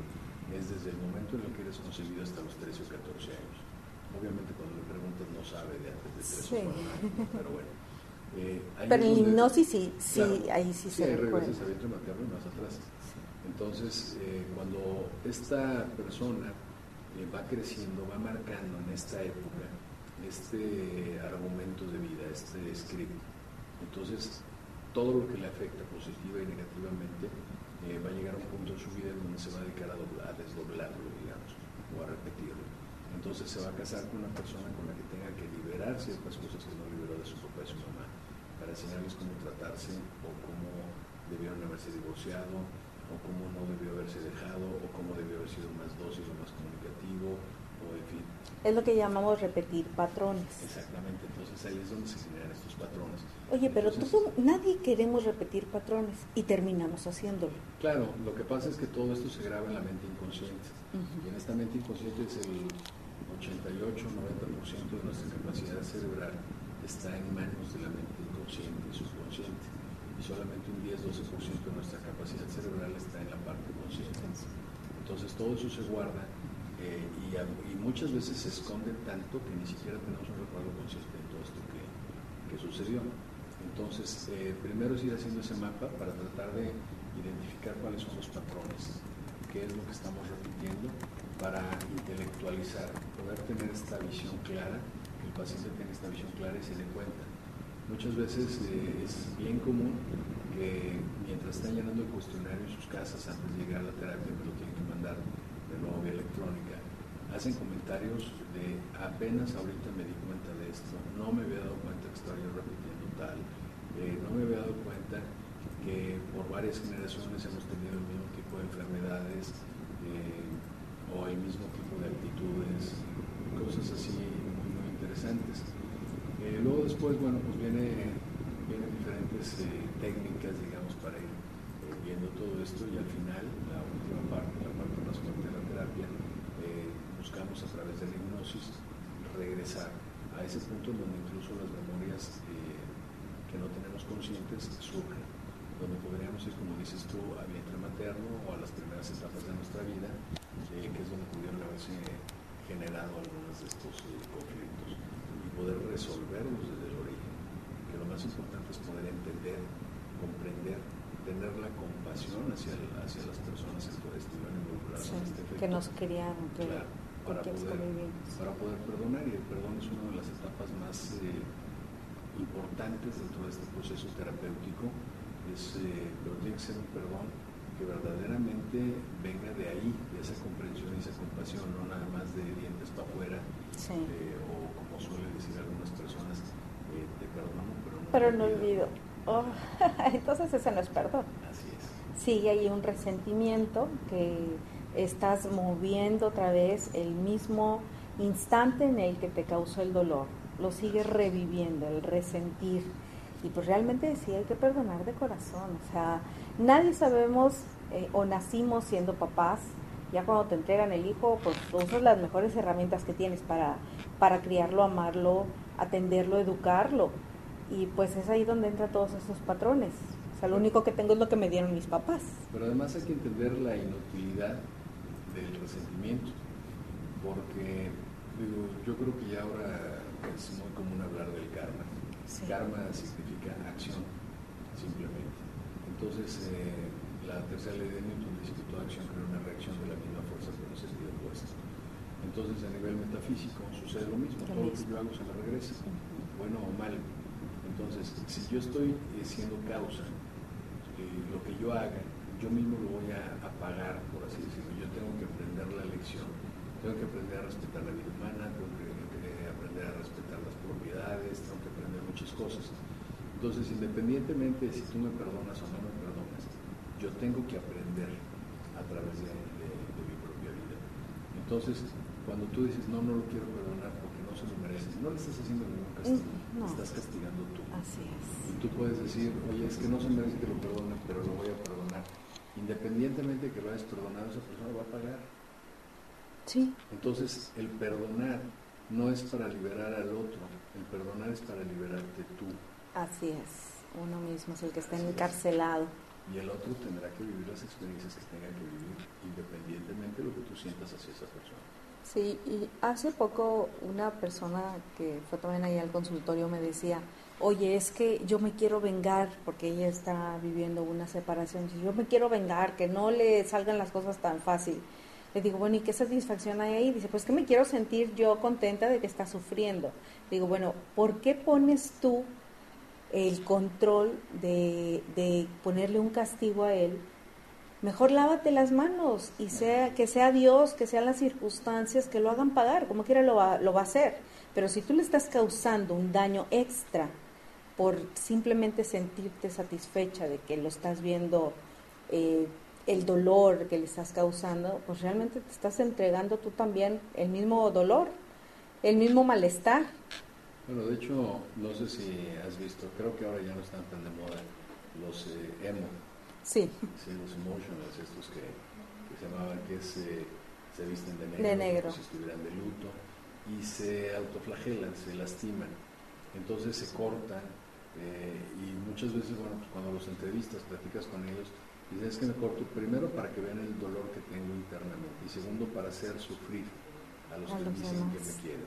[SPEAKER 2] es desde el momento en el que eres concebido hasta los 13 o 14 años. Obviamente cuando le preguntas no sabe de antes de 13
[SPEAKER 1] Sí.
[SPEAKER 2] o 4 años, pero bueno. eh,
[SPEAKER 1] Pero en hipnosis sí, sí,
[SPEAKER 2] Claro.
[SPEAKER 1] ahí sí,
[SPEAKER 2] Sí,
[SPEAKER 1] se recuerda.
[SPEAKER 2] regresas al vientre materno y más atrás. Entonces, eh, cuando esta persona eh, va creciendo, va marcando en esta época este argumento de vida, este script, entonces todo lo que le afecta positiva y negativamente eh, va a llegar a un punto en su vida donde se va a dedicar a desdoblarlo, digamos, o a repetirlo. Entonces se va a casar con una persona con la que tenga que liberar ciertas cosas que no liberó de su papá y su mamá, para enseñarles cómo tratarse o cómo debieron haberse divorciado o cómo no debió haberse dejado o cómo debió haber sido más dócil o más comunicativo o en fin.
[SPEAKER 1] Es lo que llamamos repetir patrones.
[SPEAKER 2] Exactamente, entonces ahí es donde se generan estos patrones.
[SPEAKER 1] Oye, pero
[SPEAKER 2] Entonces,
[SPEAKER 1] todo, nadie queremos repetir patrones y terminamos haciéndolo.
[SPEAKER 2] Claro, lo que pasa es que todo esto se graba en la mente inconsciente. Y en esta mente inconsciente es el 88-90% de nuestra capacidad cerebral está en manos de la mente inconsciente y subconsciente. Y solamente un 10-12% de nuestra capacidad cerebral está en la parte consciente. Entonces todo eso se guarda eh, y, muchas veces se esconde tanto que ni siquiera tenemos un recuerdo consciente de todo esto que, sucedió. Entonces, eh, primero es ir haciendo ese mapa para tratar de identificar cuáles son los patrones, qué es lo que estamos repitiendo, para intelectualizar, poder tener esta visión clara, que el paciente tenga esta visión clara y se dé cuenta. Muchas veces eh, es bien común que mientras están llenando el cuestionario en sus casas antes de llegar a la terapia, que lo tienen que mandar electrónica, hacen comentarios de apenas ahorita me di cuenta de esto, no me había dado cuenta que estaba repitiendo tal, eh, no me había dado cuenta que por varias generaciones hemos tenido el mismo tipo de enfermedades eh, o el mismo tipo de actitudes, cosas así muy, muy interesantes. Eh, luego después, bueno, pues viene, vienen diferentes técnicas, digamos, para ir viendo todo esto y al final, la última parte, la parte más fuerte de la terapia, buscamos a través de la hipnosis regresar a ese punto donde incluso las memorias eh, que no tenemos conscientes surgen, donde podríamos ir, como dices tú, al vientre materno o a las primeras etapas de nuestra vida, eh, que es donde pudieron haberse generado algunos de estos eh, conflictos y poder resolverlos desde el origen. Que lo más importante es poder entender, comprender tener la compasión hacia, hacia las personas que estuvieron involucradas en este efecto.
[SPEAKER 1] Que nos criaron, que,
[SPEAKER 2] para poder, para poder perdonar y el perdón es una de las etapas más eh, importantes dentro de este proceso terapéutico, es, eh, pero tiene que ser un perdón que verdaderamente venga de ahí, de esa comprensión y esa compasión, no nada más de dientes para afuera, eh, o como suele decir algunas personas, te perdono, pero no,
[SPEAKER 1] pero no olvido. Oh, entonces ese no es perdón.
[SPEAKER 2] Así es.
[SPEAKER 1] Sigue ahí un resentimiento que estás moviendo otra vez el mismo instante en el que te causó el dolor. Lo sigues reviviendo, el resentir. Y pues realmente sí hay que perdonar de corazón. O sea, nadie sabemos eh, o nacimos siendo papás. Ya cuando te entregan el hijo, pues usas las mejores herramientas que tienes para, para criarlo, amarlo, atenderlo, educarlo. Y pues es ahí donde entran todos esos patrones. O sea, lo único que tengo es lo que me dieron mis papás.
[SPEAKER 2] Pero además hay que entender la inutilidad del resentimiento, porque digo, yo creo que ya ahora es muy común hablar del karma. Karma significa acción, simplemente. Entonces, eh, la tercera ley de Newton dice que toda acción crea una reacción de la misma fuerza pero en sentido opuesto. Entonces, a nivel metafísico sucede lo mismo, todo lo que yo hago se me regresa, bueno o mal. Entonces, si yo estoy siendo causa, eh, lo que yo haga, yo mismo lo voy a, pagar, por así decirlo tengo que aprender la lección, tengo que aprender a respetar la vida humana, tengo que, aprender a respetar las propiedades, tengo que aprender muchas cosas. Entonces, independientemente de si tú me perdonas o no me perdonas, yo tengo que aprender a través de, mi propia vida. Entonces, cuando tú dices, no, no lo quiero perdonar porque no se lo merece, no le estás haciendo ningún castigo, no. estás castigando tú.
[SPEAKER 1] Así es.
[SPEAKER 2] Y tú puedes decir, oye, es que no se merece que lo perdone, pero lo voy a perdonar independientemente de que lo hayas perdonado, esa persona va a pagar.
[SPEAKER 1] Sí.
[SPEAKER 2] Entonces, el perdonar no es para liberar al otro, el perdonar es para liberarte tú.
[SPEAKER 1] Así es, uno mismo es el que está encarcelado.
[SPEAKER 2] Y el otro tendrá que vivir las experiencias que tenga que vivir, independientemente de lo que tú sientas hacia esa persona.
[SPEAKER 1] Sí, y hace poco una persona que fue también ahí al consultorio me decía, oye, es que yo me quiero vengar, porque ella está viviendo una separación, yo me quiero vengar, que no le salgan las cosas tan fácil. Le digo, bueno, ¿y qué satisfacción hay ahí? Dice, pues que me quiero sentir yo contenta de que está sufriendo. Digo, bueno, ¿por qué pones tú el control de, de ponerle un castigo a él? Mejor lávate las manos y sea que sea Dios, que sean las circunstancias que lo hagan pagar, como quiera lo va, lo va a hacer. Pero si tú le estás causando un daño extra por simplemente sentirte satisfecha de que lo estás viendo, eh, el dolor que le estás causando, pues realmente te estás entregando tú también el mismo dolor, el mismo malestar.
[SPEAKER 2] Bueno, de hecho, no sé si has visto, creo que ahora ya no están tan de moda los eh, emo.
[SPEAKER 1] Sí.
[SPEAKER 2] sí. Los emotionals, estos que, se llamaban, que se, se visten de negro,
[SPEAKER 1] de negro.
[SPEAKER 2] Como si estuvieran de luto, y se autoflagelan, se lastiman. Entonces se cortan, eh, y muchas veces, bueno, pues cuando los entrevistas, platicas con ellos, dices que me corto primero para que vean el dolor que tengo internamente y segundo para hacer sufrir a los que dicen que me quieren.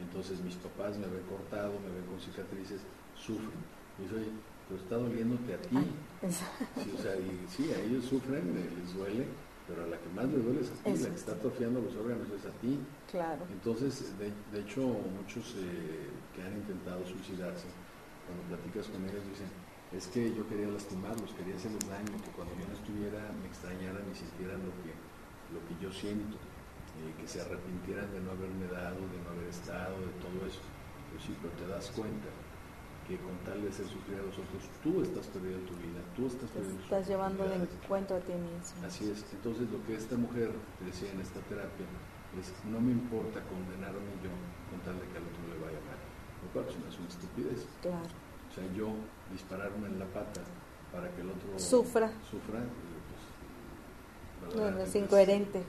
[SPEAKER 2] Entonces mis papás me ven cortado, me ven con cicatrices, sufren. Y dice, oye, pero está doliéndote a ti. Sí, o sea, y, sí, a ellos sufren, les duele, pero a la que más les duele es a ti, la que está atrofiando los órganos es a ti.
[SPEAKER 1] Claro.
[SPEAKER 2] Entonces, de, de hecho, muchos eh, que han intentado suicidarse, cuando platicas con ellos dicen, es que yo quería lastimarlos, quería hacerles daño, que cuando yo no estuviera me extrañaran y sintieran lo que, lo que yo siento. eh, que se arrepintieran de no haberme dado, de no haber estado, de todo eso. Pues sí, pero te das cuenta que con tal de ser sufrir a los otros, tú estás perdiendo tu vida, tú estás perdiendo
[SPEAKER 1] Estás llevando de encuentro a ti mismo.
[SPEAKER 2] Así es. Entonces, lo que esta mujer decía en esta terapia es: no me importa condenarme yo con tal de que al otro le vaya mal. Lo cual es una estupidez.
[SPEAKER 1] Claro.
[SPEAKER 2] O sea, yo dispararme en la pata para que el otro
[SPEAKER 1] sufra.
[SPEAKER 2] sufra
[SPEAKER 1] pues, no, no es incoherente.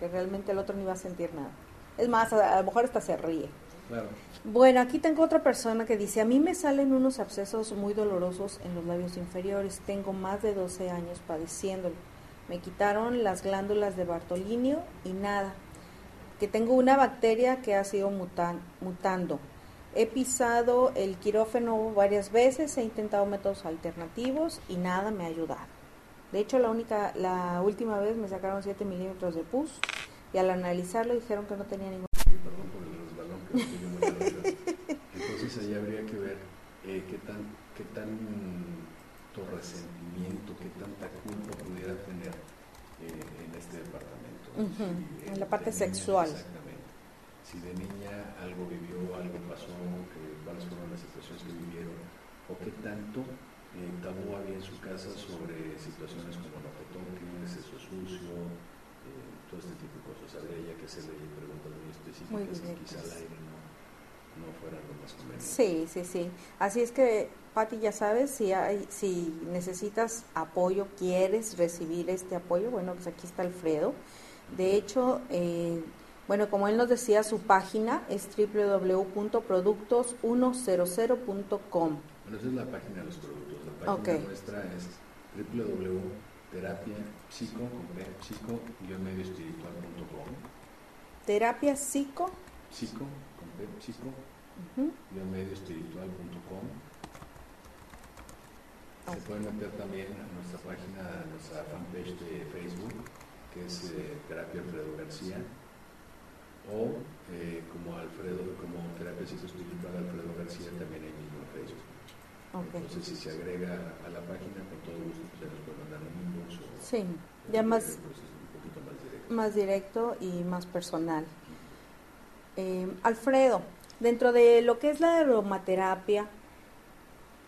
[SPEAKER 1] Que realmente el otro ni va a sentir nada. Es más, a lo mejor hasta se ríe. Bueno, aquí tengo otra persona que dice, a mí me salen unos abscesos muy dolorosos en los labios inferiores. Tengo más de 12 años padeciéndolo. Me quitaron las glándulas de Bartolinio y nada. Que tengo una bacteria que ha sido mutando. He pisado el quirófano varias veces, he intentado métodos alternativos y nada me ha ayudado. De hecho, la única, la última vez me sacaron 7 milímetros de pus y al analizarlo dijeron que no tenía ningún
[SPEAKER 2] entonces ahí habría que ver eh, qué tan qué tanto resentimiento, qué tanta culpa pudiera tener eh, en este departamento.
[SPEAKER 1] en la parte sexual.
[SPEAKER 2] Exactamente. Si de niña algo vivió, algo pasó, cuáles fueron las situaciones que vivieron, o qué tanto eh, tabú había en su casa sobre situaciones como no te toques, eso sucio, todo este tipo de cosas. Habría ya que hacerle preguntas muy específicas muy quizá al aire no, no fuera lo más conveniente.
[SPEAKER 1] Sí, sí, sí. Así es que, Pati, ya sabes, si, hay, si necesitas apoyo, quieres recibir este apoyo, bueno, pues aquí está Alfredo. De hecho, eh, bueno, como él nos decía, su página es www.productos100.com.
[SPEAKER 2] Bueno, esa es la página de los productos. La página nuestra es www terapia psico, psico, medio espiritual.com.
[SPEAKER 1] Terapia psico.
[SPEAKER 2] Psico, con psico, medio espiritual.com. Se pueden meter también a nuestra página, a nuestra fanpage de Facebook, que es eh, Terapia Alfredo García, o eh, como Alfredo, como Terapia Psicoespiritual Alfredo García, también hay mismo en Facebook. Entonces, si se agrega a la página, con todo gusto se nos puede mandar un.
[SPEAKER 1] Sí, ya más, más, directo. y más personal. Eh, Alfredo, dentro de lo que es la aromaterapia,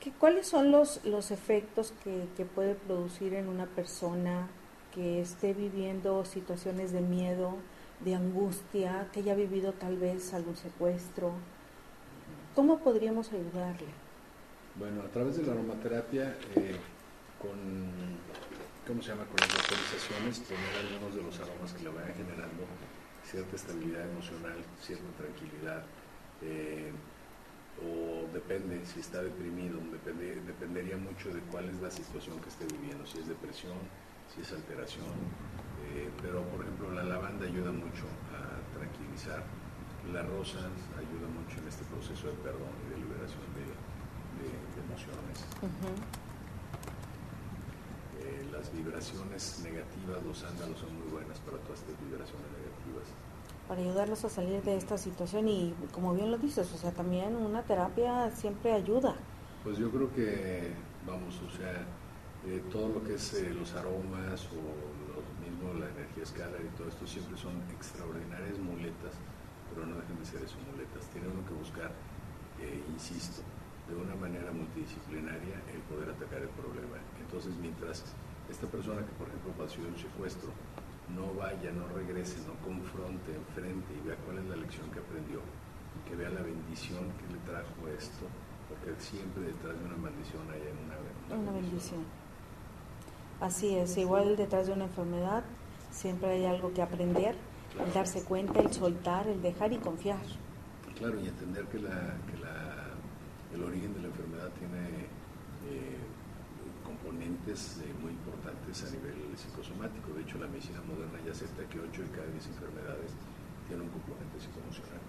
[SPEAKER 1] ¿qué, ¿cuáles son los, los efectos que, que puede producir en una persona que esté viviendo situaciones de miedo, de angustia, que haya vivido tal vez algún secuestro? ¿Cómo podríamos ayudarle?
[SPEAKER 2] Bueno, a través de la aromaterapia, eh, con, ¿cómo se llama? Con las autorizaciones, poner algunos de los aromas que le vayan generando cierta estabilidad emocional, cierta tranquilidad, eh, o depende si está deprimido, depende, dependería mucho de cuál es la situación que esté viviendo, si es depresión, si es alteración, eh, pero por ejemplo la lavanda ayuda mucho a tranquilizar, la rosa ayuda mucho en este proceso de perdón y de liberación de, emociones. Las vibraciones negativas, los ándalos son muy buenas para todas estas vibraciones negativas.
[SPEAKER 1] Para ayudarlos a salir de esta situación y como bien lo dices, o sea, también una terapia siempre ayuda.
[SPEAKER 2] Pues yo creo que, vamos, o sea, eh, todo lo que es eh, los aromas o lo mismo la energía escalar y todo esto siempre son extraordinarias muletas, pero no dejen de ser eso, muletas. Tiene uno que buscar, insisto, de una manera multidisciplinaria el poder atacar el problema. Entonces, mientras esta persona que, por ejemplo, pasó un secuestro, no vaya, no regrese, no confronte, enfrente y vea cuál es la lección que aprendió, que vea la bendición que le trajo esto, porque siempre detrás de una maldición hay una,
[SPEAKER 1] una, bendición. Así es, igual detrás de una enfermedad siempre hay algo que aprender, el darse cuenta, el soltar, el dejar y confiar.
[SPEAKER 2] Claro, y entender que la, que la el origen de la enfermedad tiene eh, componentes eh, muy importantes a nivel psicosomático. De hecho, la medicina moderna ya acepta que 8 de cada 10 enfermedades tienen un componente psicoemocional.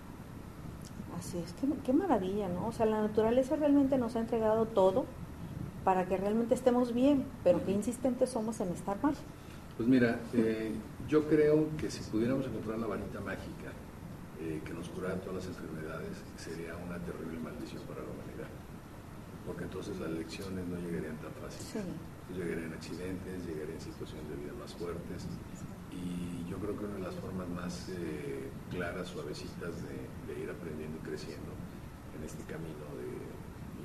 [SPEAKER 1] Así es, qué, maravilla, ¿no? O sea, la naturaleza realmente nos ha entregado todo para que realmente estemos bien, pero qué insistentes somos en estar mal.
[SPEAKER 2] Pues mira, eh, yo creo que si pudiéramos encontrar la varita mágica que nos curara todas las enfermedades, sería una terrible maldición para la humanidad porque entonces las lecciones no llegarían tan fácil. Llegarían accidentes, llegarían situaciones de vida más fuertes. y yo creo que una de las formas más eh, claras, suavecitas de, ir aprendiendo y creciendo en este camino de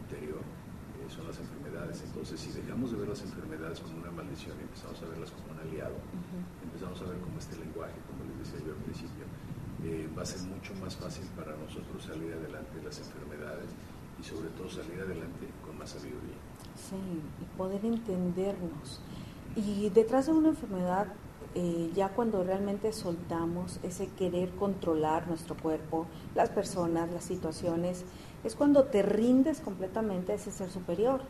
[SPEAKER 2] interior eh, son las enfermedades. Entonces, si dejamos de ver las enfermedades como una maldición y empezamos a verlas como un aliado, empezamos a ver cómo este lenguaje, como les decía yo al principio, eh, va a ser mucho más fácil para nosotros salir adelante de las enfermedades y sobre todo salir adelante con más sabiduría.
[SPEAKER 1] Sí, y poder entendernos. Y detrás de una enfermedad eh, ya cuando realmente soltamos ese querer controlar nuestro cuerpo, las personas, las situaciones, es cuando te rindes completamente a ese ser superior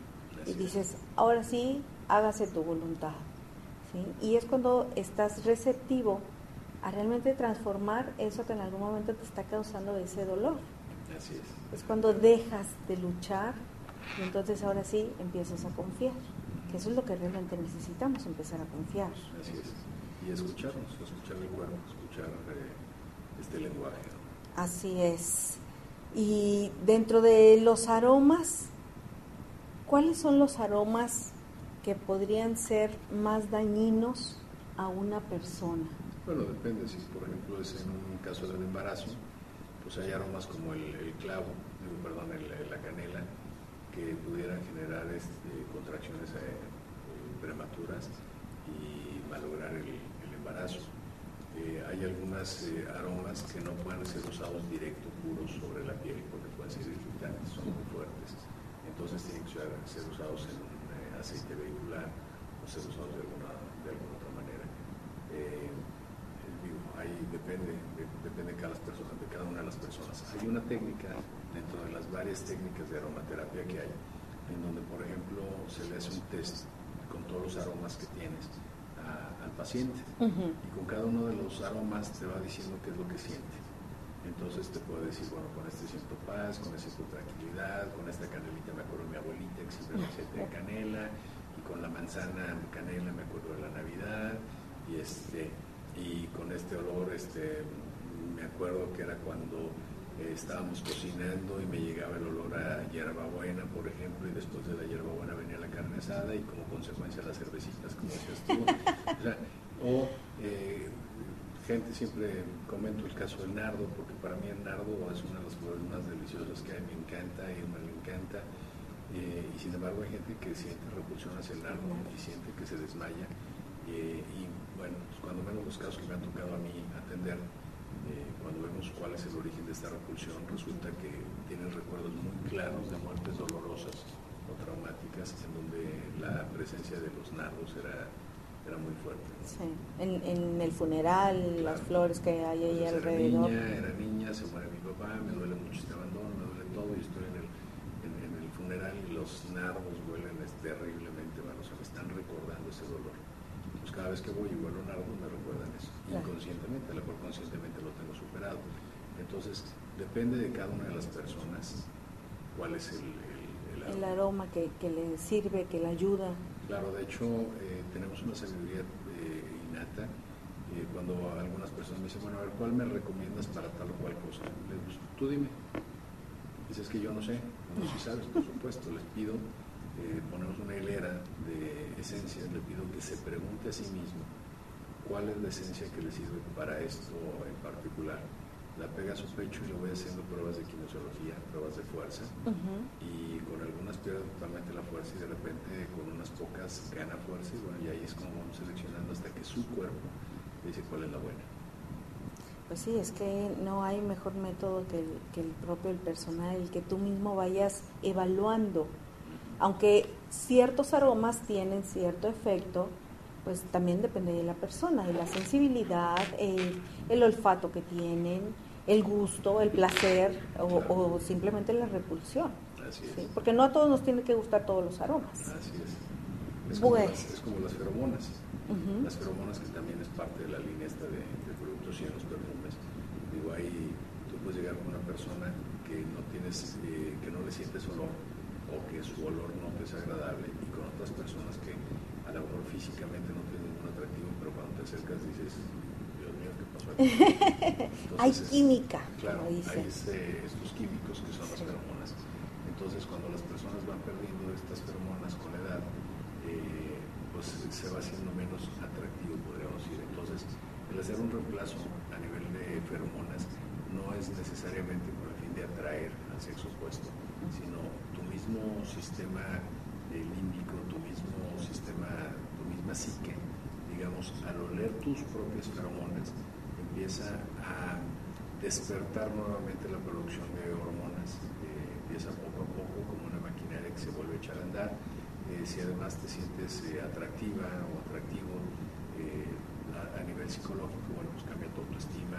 [SPEAKER 1] y dices, ahora sí, hágase tu voluntad. Y es cuando estás receptivo a realmente transformar eso que en algún momento te está causando ese dolor.
[SPEAKER 2] Así es.
[SPEAKER 1] Es cuando dejas de luchar y entonces ahora sí empiezas a confiar, que eso es lo que realmente necesitamos, empezar a confiar.
[SPEAKER 2] Así es y escucharnos, escuchar el cuerpo, escuchar eh, este lenguaje.
[SPEAKER 1] Así es. Y dentro de los aromas, ¿cuáles son los aromas que podrían ser más dañinos a una persona?
[SPEAKER 2] Bueno, depende. Si, por ejemplo, es en un caso de un embarazo, pues hay aromas como el, clavo, perdón, la canela, que pudieran generar este, contracciones eh, prematuras y malograr el, eh, hay algunas eh, aromas que no pueden ser usados directo, puros sobre la piel, porque pueden ser irritantes, son muy fuertes. Entonces tienen que ser, usados en un aceite vehicular o ser usados de alguna otra manera. Ahí depende, depende de cada, persona, de cada una de las personas. Hay una técnica dentro de las varias técnicas de aromaterapia que hay, en donde, por ejemplo, se le hace un test con todos los aromas que tienes al paciente. Y con cada uno de los aromas te va diciendo qué es lo que siente. Entonces te puede decir, bueno, con este siento paz, con este siento tranquilidad, con esta canelita me acuerdo de mi abuelita que siempre me hacía de canela, y con la manzana canela me acuerdo de la Navidad, y este, y con este olor, este, me acuerdo que era cuando eh, estábamos cocinando y me llegaba el olor a hierbabuena, por ejemplo, y después de la hierbabuena venía la carne asada y como consecuencia las cervecitas, como decías tú. o, eh, gente, siempre comento el caso del nardo, porque para mí el nardo es una de las flores más deliciosas que hay, me encanta, y me encanta. Eh, y sin embargo hay gente que siente repulsión hacia el nardo y siente que se desmaya. Y cuando menos los casos que me han tocado a mí atender, cuando vemos cuál es el origen de esta repulsión, resulta que tienen recuerdos muy claros de muertes dolorosas o traumáticas en donde la presencia de los nardos era, era muy fuerte.
[SPEAKER 1] Sí. En, en, el funeral, las flores que hay ahí alrededor.
[SPEAKER 2] Era niña, era niña, se muere mi papá, me duele mucho este abandono, me duele todo y estoy en el, en, el funeral y los nardos huelen terriblemente, bueno, o sea, me están recordando ese dolor. Pues cada vez que voy y vuelo nardos me recuerdan eso, inconscientemente, a lo mejor conscientemente lo tengo superado. Entonces, depende de cada una de las personas cuál es el,
[SPEAKER 1] el aroma que, que, le sirve, que le ayuda.
[SPEAKER 2] Claro, de hecho eh, tenemos una sabiduría eh, innata. Eh, cuando algunas personas me dicen, bueno, a ver, ¿cuál me recomiendas para tal o cual cosa? Les digo, tú dime. Dices que yo no sé, no si sabes, por supuesto, les pido, ponemos una hilera de esencias, le pido que se pregunte a sí mismo cuál es la esencia que le sirve para esto en particular la pega a su pecho y le voy haciendo pruebas de kinesiología, pruebas de fuerza, y con algunas pierde totalmente la fuerza y de repente con unas pocas gana fuerza y bueno, y ahí es como vamos seleccionando hasta que su cuerpo dice cuál es la buena.
[SPEAKER 1] Pues sí, es que no hay mejor método que el, que el propio el personal, el que tú mismo vayas evaluando. Aunque ciertos aromas tienen cierto efecto, pues también depende de la persona, de la sensibilidad, el olfato que tienen, el gusto, el placer o, simplemente la repulsión.
[SPEAKER 2] Así es.
[SPEAKER 1] Porque no a todos nos tiene que gustar todos los aromas.
[SPEAKER 2] Así es. Es como, las, es como las feromonas. Las feromonas que también es parte de la línea esta de, productos y en los perfumes. Digo, ahí tú puedes llegar con una persona que no tienes, eh, que no le sientes olor o que su olor no te es agradable y con otras personas que a lo mejor físicamente no tienen ningún atractivo, pero cuando te acercas dices,
[SPEAKER 1] hay química.
[SPEAKER 2] Claro, hay este, estos químicos que son las feromonas. Entonces, cuando las personas van perdiendo estas feromonas con la edad, eh, pues se va haciendo menos atractivo, podríamos decir. Entonces, El hacer un reemplazo a nivel de feromonas no es necesariamente con el fin de atraer al sexo opuesto, sino mismo sistema límbico, tu mismo sistema, tu misma psique, digamos, al oler tus propias feromonas, empieza a despertar nuevamente la producción de hormonas. Eh, empieza poco a poco como una maquinaria que se vuelve a echar a andar. Eh, si además te sientes eh, atractiva o atractivo a, nivel psicológico, bueno, pues cambia tu autoestima,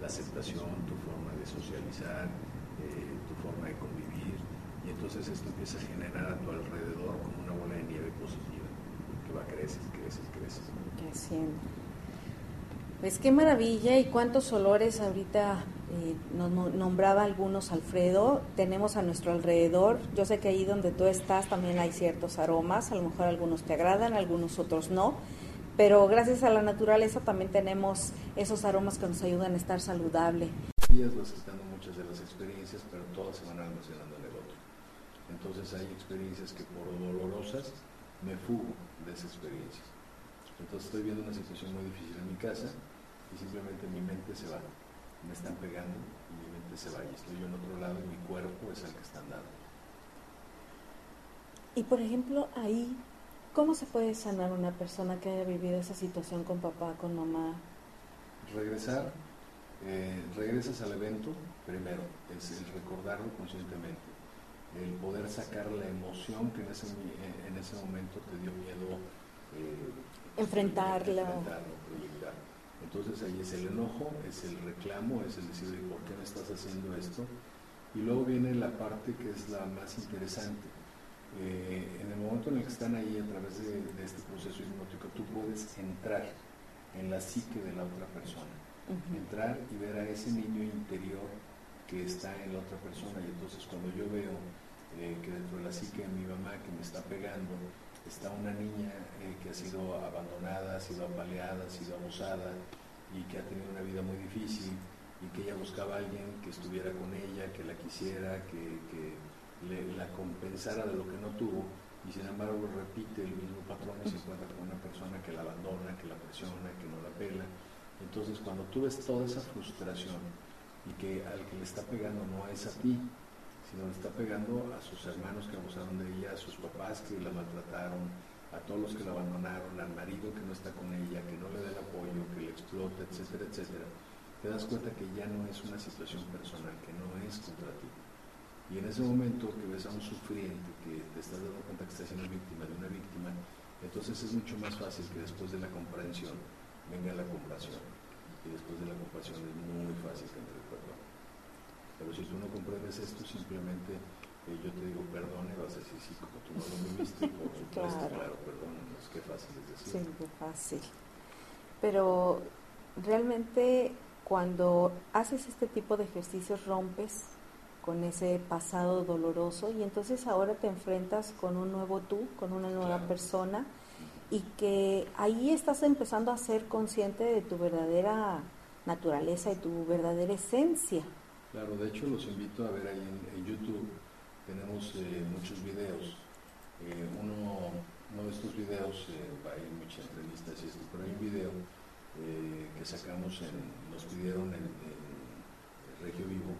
[SPEAKER 2] la aceptación, tu forma de socializar, tu forma de convivir, y entonces esto empieza a generar a tu alrededor como una bola de nieve positiva, que va a crecer, crecer, crecer.
[SPEAKER 1] Creciendo. Pues qué maravilla y cuántos olores ahorita eh, nos nombraba algunos Alfredo, tenemos a nuestro alrededor. Yo sé que ahí donde tú estás también hay ciertos aromas, a lo mejor algunos te agradan, algunos otros no, pero gracias a la naturaleza también tenemos esos aromas que nos ayudan a estar saludable.
[SPEAKER 2] Vas estando muchas de las experiencias, pero todas se van almacenando en el. Entonces hay experiencias que por dolorosas me fugo de esa experiencia. Entonces estoy viendo una situación muy difícil en mi casa y simplemente mi mente se va. Me están pegando y mi mente se va y estoy yo en otro lado y mi cuerpo es el que está andando.
[SPEAKER 1] Y por ejemplo, ahí, ¿cómo se puede sanar una persona que haya vivido esa situación con papá, con mamá?
[SPEAKER 2] Regresar, eh, regresas al evento primero, es el recordarlo conscientemente el poder sacar la emoción que en ese, en ese momento te dio miedo
[SPEAKER 1] eh, enfrentarla.
[SPEAKER 2] Entonces ahí es el enojo, es el reclamo, es el decir, ¿por qué me estás haciendo esto? Y luego viene la parte que es la más interesante. Eh, en el momento en el que están ahí a través de, este proceso hipnótico, tú puedes entrar en la psique de la otra persona, entrar y ver a ese niño interior que está en la otra persona. Y entonces cuando yo veo eh, que dentro de la psique de mi mamá que me está pegando está una niña eh, que ha sido abandonada, ha sido apaleada, ha sido abusada y que ha tenido una vida muy difícil y que ella buscaba a alguien que estuviera con ella, que la quisiera, que, la compensara de lo que no tuvo y sin embargo repite el mismo patrón y se encuentra con una persona que la abandona, que la presiona, que no la pela. Entonces cuando tú ves toda esa frustración y que al que le está pegando no es a ti, sino le está pegando a sus hermanos que abusaron de ella, a sus papás que la maltrataron, a todos los que la abandonaron, al marido que no está con ella, que no le da el apoyo, que le explota, etcétera, etcétera, te das cuenta que ya no es una situación personal, que no es contra ti. Y en ese momento que ves a un sufriente, que te estás dando cuenta que está siendo víctima de una víctima, entonces es mucho más fácil que después de la comprensión venga la compasión. Y después de la compasión es muy fácil que entre el perdón. Pero si tú no comprendes esto, simplemente eh, yo te digo perdón y vas a decir, sí, como tú no lo viviste, por supuesto, claro, perdón, es que fácil es decir.
[SPEAKER 1] Sí, qué fácil. Pero realmente cuando haces este tipo de ejercicios rompes con ese pasado doloroso y entonces ahora te enfrentas con un nuevo tú, con una nueva persona y que ahí estás empezando a ser consciente de tu verdadera naturaleza y tu verdadera esencia.
[SPEAKER 2] Claro, de hecho los invito a ver ahí en, YouTube, tenemos eh, muchos videos. Eh, uno, de estos videos, eh, hay muchas entrevistas y esto, pero hay un video que sacamos, en, nos pidieron en, Regio Vivo,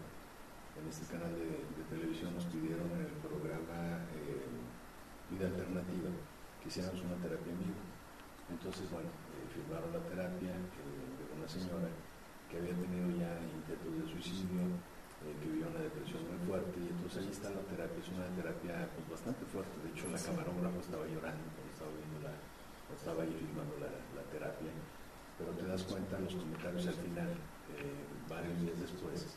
[SPEAKER 2] en este canal de, televisión, nos pidieron en el programa Vida Alternativa que hiciéramos una terapia en vivo. Entonces, bueno, firmaron la terapia de una señora que había tenido ya intentos de suicidio, eh, que vivía una depresión muy fuerte, y entonces ahí está la terapia, es una terapia pues, bastante fuerte, de hecho la camarógrafa estaba llorando cuando estaba viendo la, estaba ahí filmando la, terapia, pero te das cuenta los comentarios al final, eh, varios días después,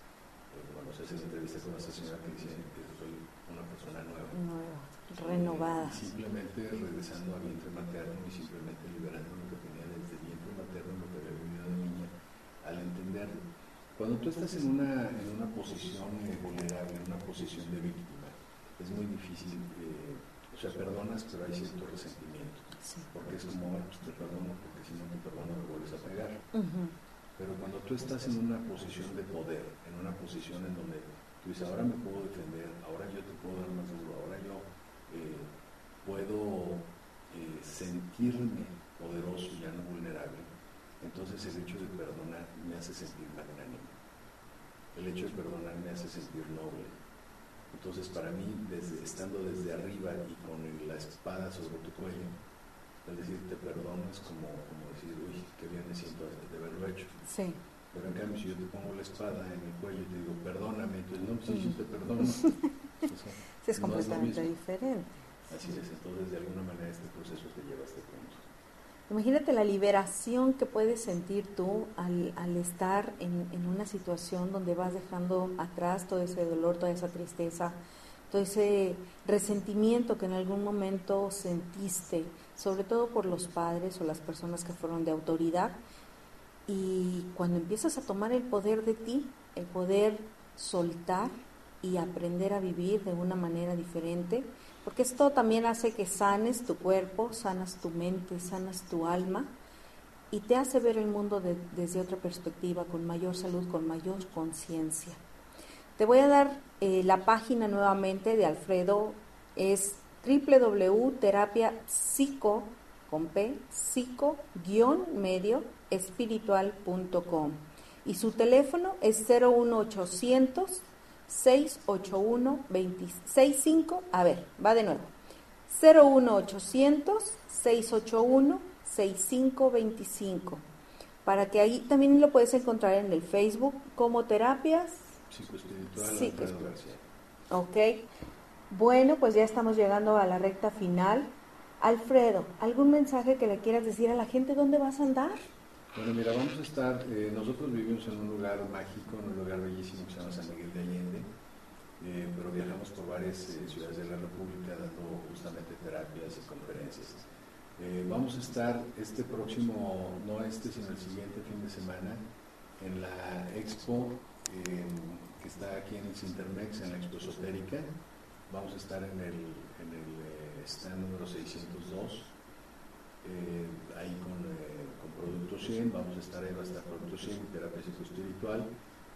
[SPEAKER 2] eh, cuando se hace la entrevista con esa señora que dice que soy una persona nueva.
[SPEAKER 1] Nueva, renovada.
[SPEAKER 2] simplemente regresando al vientre materno y simplemente liberando lo que tenía desde el vientre materno, lo que había vivido de niña al entenderlo. Cuando tú estás en una, en una posición vulnerable, en una posición de víctima, es muy difícil, eh, o sea, perdonas, pero hay cierto resentimiento. Porque es como, pues te perdono, porque si no te perdono me vuelves a pegar. Pero cuando tú estás en una posición de poder, en una posición en donde tú dices, ahora me puedo defender, ahora yo te puedo dar más duro, ahora yo eh, puedo eh, sentirme poderoso y ya no vulnerable, entonces el hecho de perdonar me hace sentir magnánimo. El hecho de perdonar me hace sentir noble. Entonces para mí, desde, estando desde arriba y con la espada sobre tu cuello, el decir te perdono es como, como decir, uy, qué bien me siento de haberlo hecho.
[SPEAKER 1] Sí.
[SPEAKER 2] Pero en cambio, si yo te pongo la espada en el cuello y te digo, perdóname, entonces no, si yo te perdono.
[SPEAKER 1] sí, es completamente diferente.
[SPEAKER 2] Así es, entonces de alguna manera este proceso te lleva a este punto.
[SPEAKER 1] Imagínate la liberación que puedes sentir tú al, estar en, en, una situación donde vas dejando atrás todo ese dolor, toda esa tristeza, todo ese resentimiento que en algún momento sentiste, sobre todo por los padres o las personas que fueron de autoridad. Y cuando empiezas a tomar el poder de ti, el poder soltar y aprender a vivir de una manera diferente, porque esto también hace que sanes tu cuerpo, sanas tu mente, sanas tu alma y te hace ver el mundo desde otra perspectiva, con mayor salud, con mayor conciencia. Te voy a dar eh, la página nuevamente de Alfredo, es www.terapiapsico, con P, medio espiritual.com y su teléfono es 01800 681 2565, a ver, va de nuevo. 01800 681 6525. Para que ahí también lo puedes encontrar en el Facebook como terapias
[SPEAKER 2] psicoespiritual.
[SPEAKER 1] Ok. Bueno, pues ya estamos llegando a la recta final. Alfredo, ¿algún mensaje que le quieras decir a la gente dónde vas a andar?
[SPEAKER 2] Bueno, mira, vamos a estar, eh, nosotros vivimos en un lugar mágico, en un lugar bellísimo que se llama San Miguel de Allende, eh, pero viajamos por varias eh, ciudades de la República dando justamente terapias y conferencias. vamos a estar este próximo, no este, sino el siguiente fin de semana, en la expo que está aquí en el Cintermex, en la expo esotérica. Vamos a estar en el, en el stand número 602, ahí con Producto 100, vamos a estar ahí, va a estar Producto 100, terapia psicoespiritual.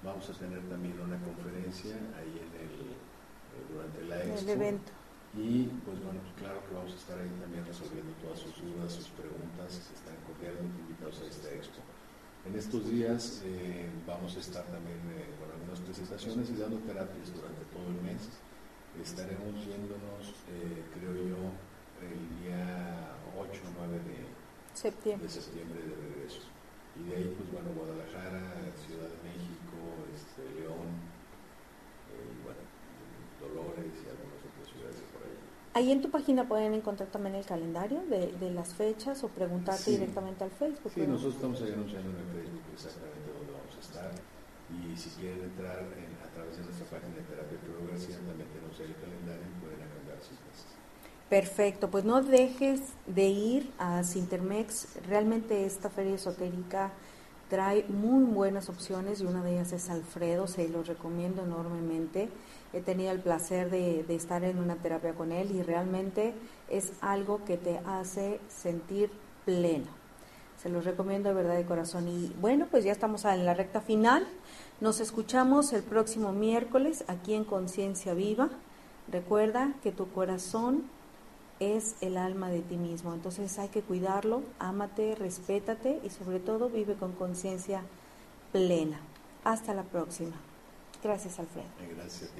[SPEAKER 2] Vamos a tener también una conferencia ahí en el, eh, durante la expo.
[SPEAKER 1] El evento.
[SPEAKER 2] Y pues bueno, pues claro que vamos a estar ahí también resolviendo todas sus dudas, sus preguntas, están cordialmente invitados a esta expo. En estos días eh, vamos a estar también eh, con algunas presentaciones y dando terapias durante todo el mes. Estaremos yéndonos, creo yo, el día 8 o 9 de
[SPEAKER 1] septiembre.
[SPEAKER 2] de septiembre de regreso. Y de ahí, pues bueno, Guadalajara, Ciudad de México, este, León, eh, y bueno, Dolores y algunas otras ciudades por ahí.
[SPEAKER 1] Ahí en tu página pueden encontrar también el calendario de, de las fechas o preguntarte
[SPEAKER 2] Sí.
[SPEAKER 1] directamente al Facebook.
[SPEAKER 2] Sí,
[SPEAKER 1] ¿no?
[SPEAKER 2] nosotros estamos ahí anunciando en el Facebook exactamente dónde vamos a estar. Y si quieren entrar en- a través de nuestra página de Terapia García, también tenemos el calendario y pueden agendar citas.
[SPEAKER 1] Perfecto, pues no dejes de ir a Sintermex. Realmente esta feria esotérica trae muy buenas opciones y una de ellas es Alfredo, se los recomiendo enormemente. He tenido el placer de, de estar en una terapia con él y realmente es algo que te hace sentir pleno. Se los recomiendo de verdad de corazón. Y bueno, pues ya estamos en la recta final. Nos escuchamos el próximo miércoles aquí en Conciencia Viva. Recuerda que tu corazón es el alma de ti mismo. Entonces hay que cuidarlo, ámate, respétate y sobre todo vive con conciencia plena. Hasta la próxima. Gracias, Alfredo.
[SPEAKER 2] Gracias.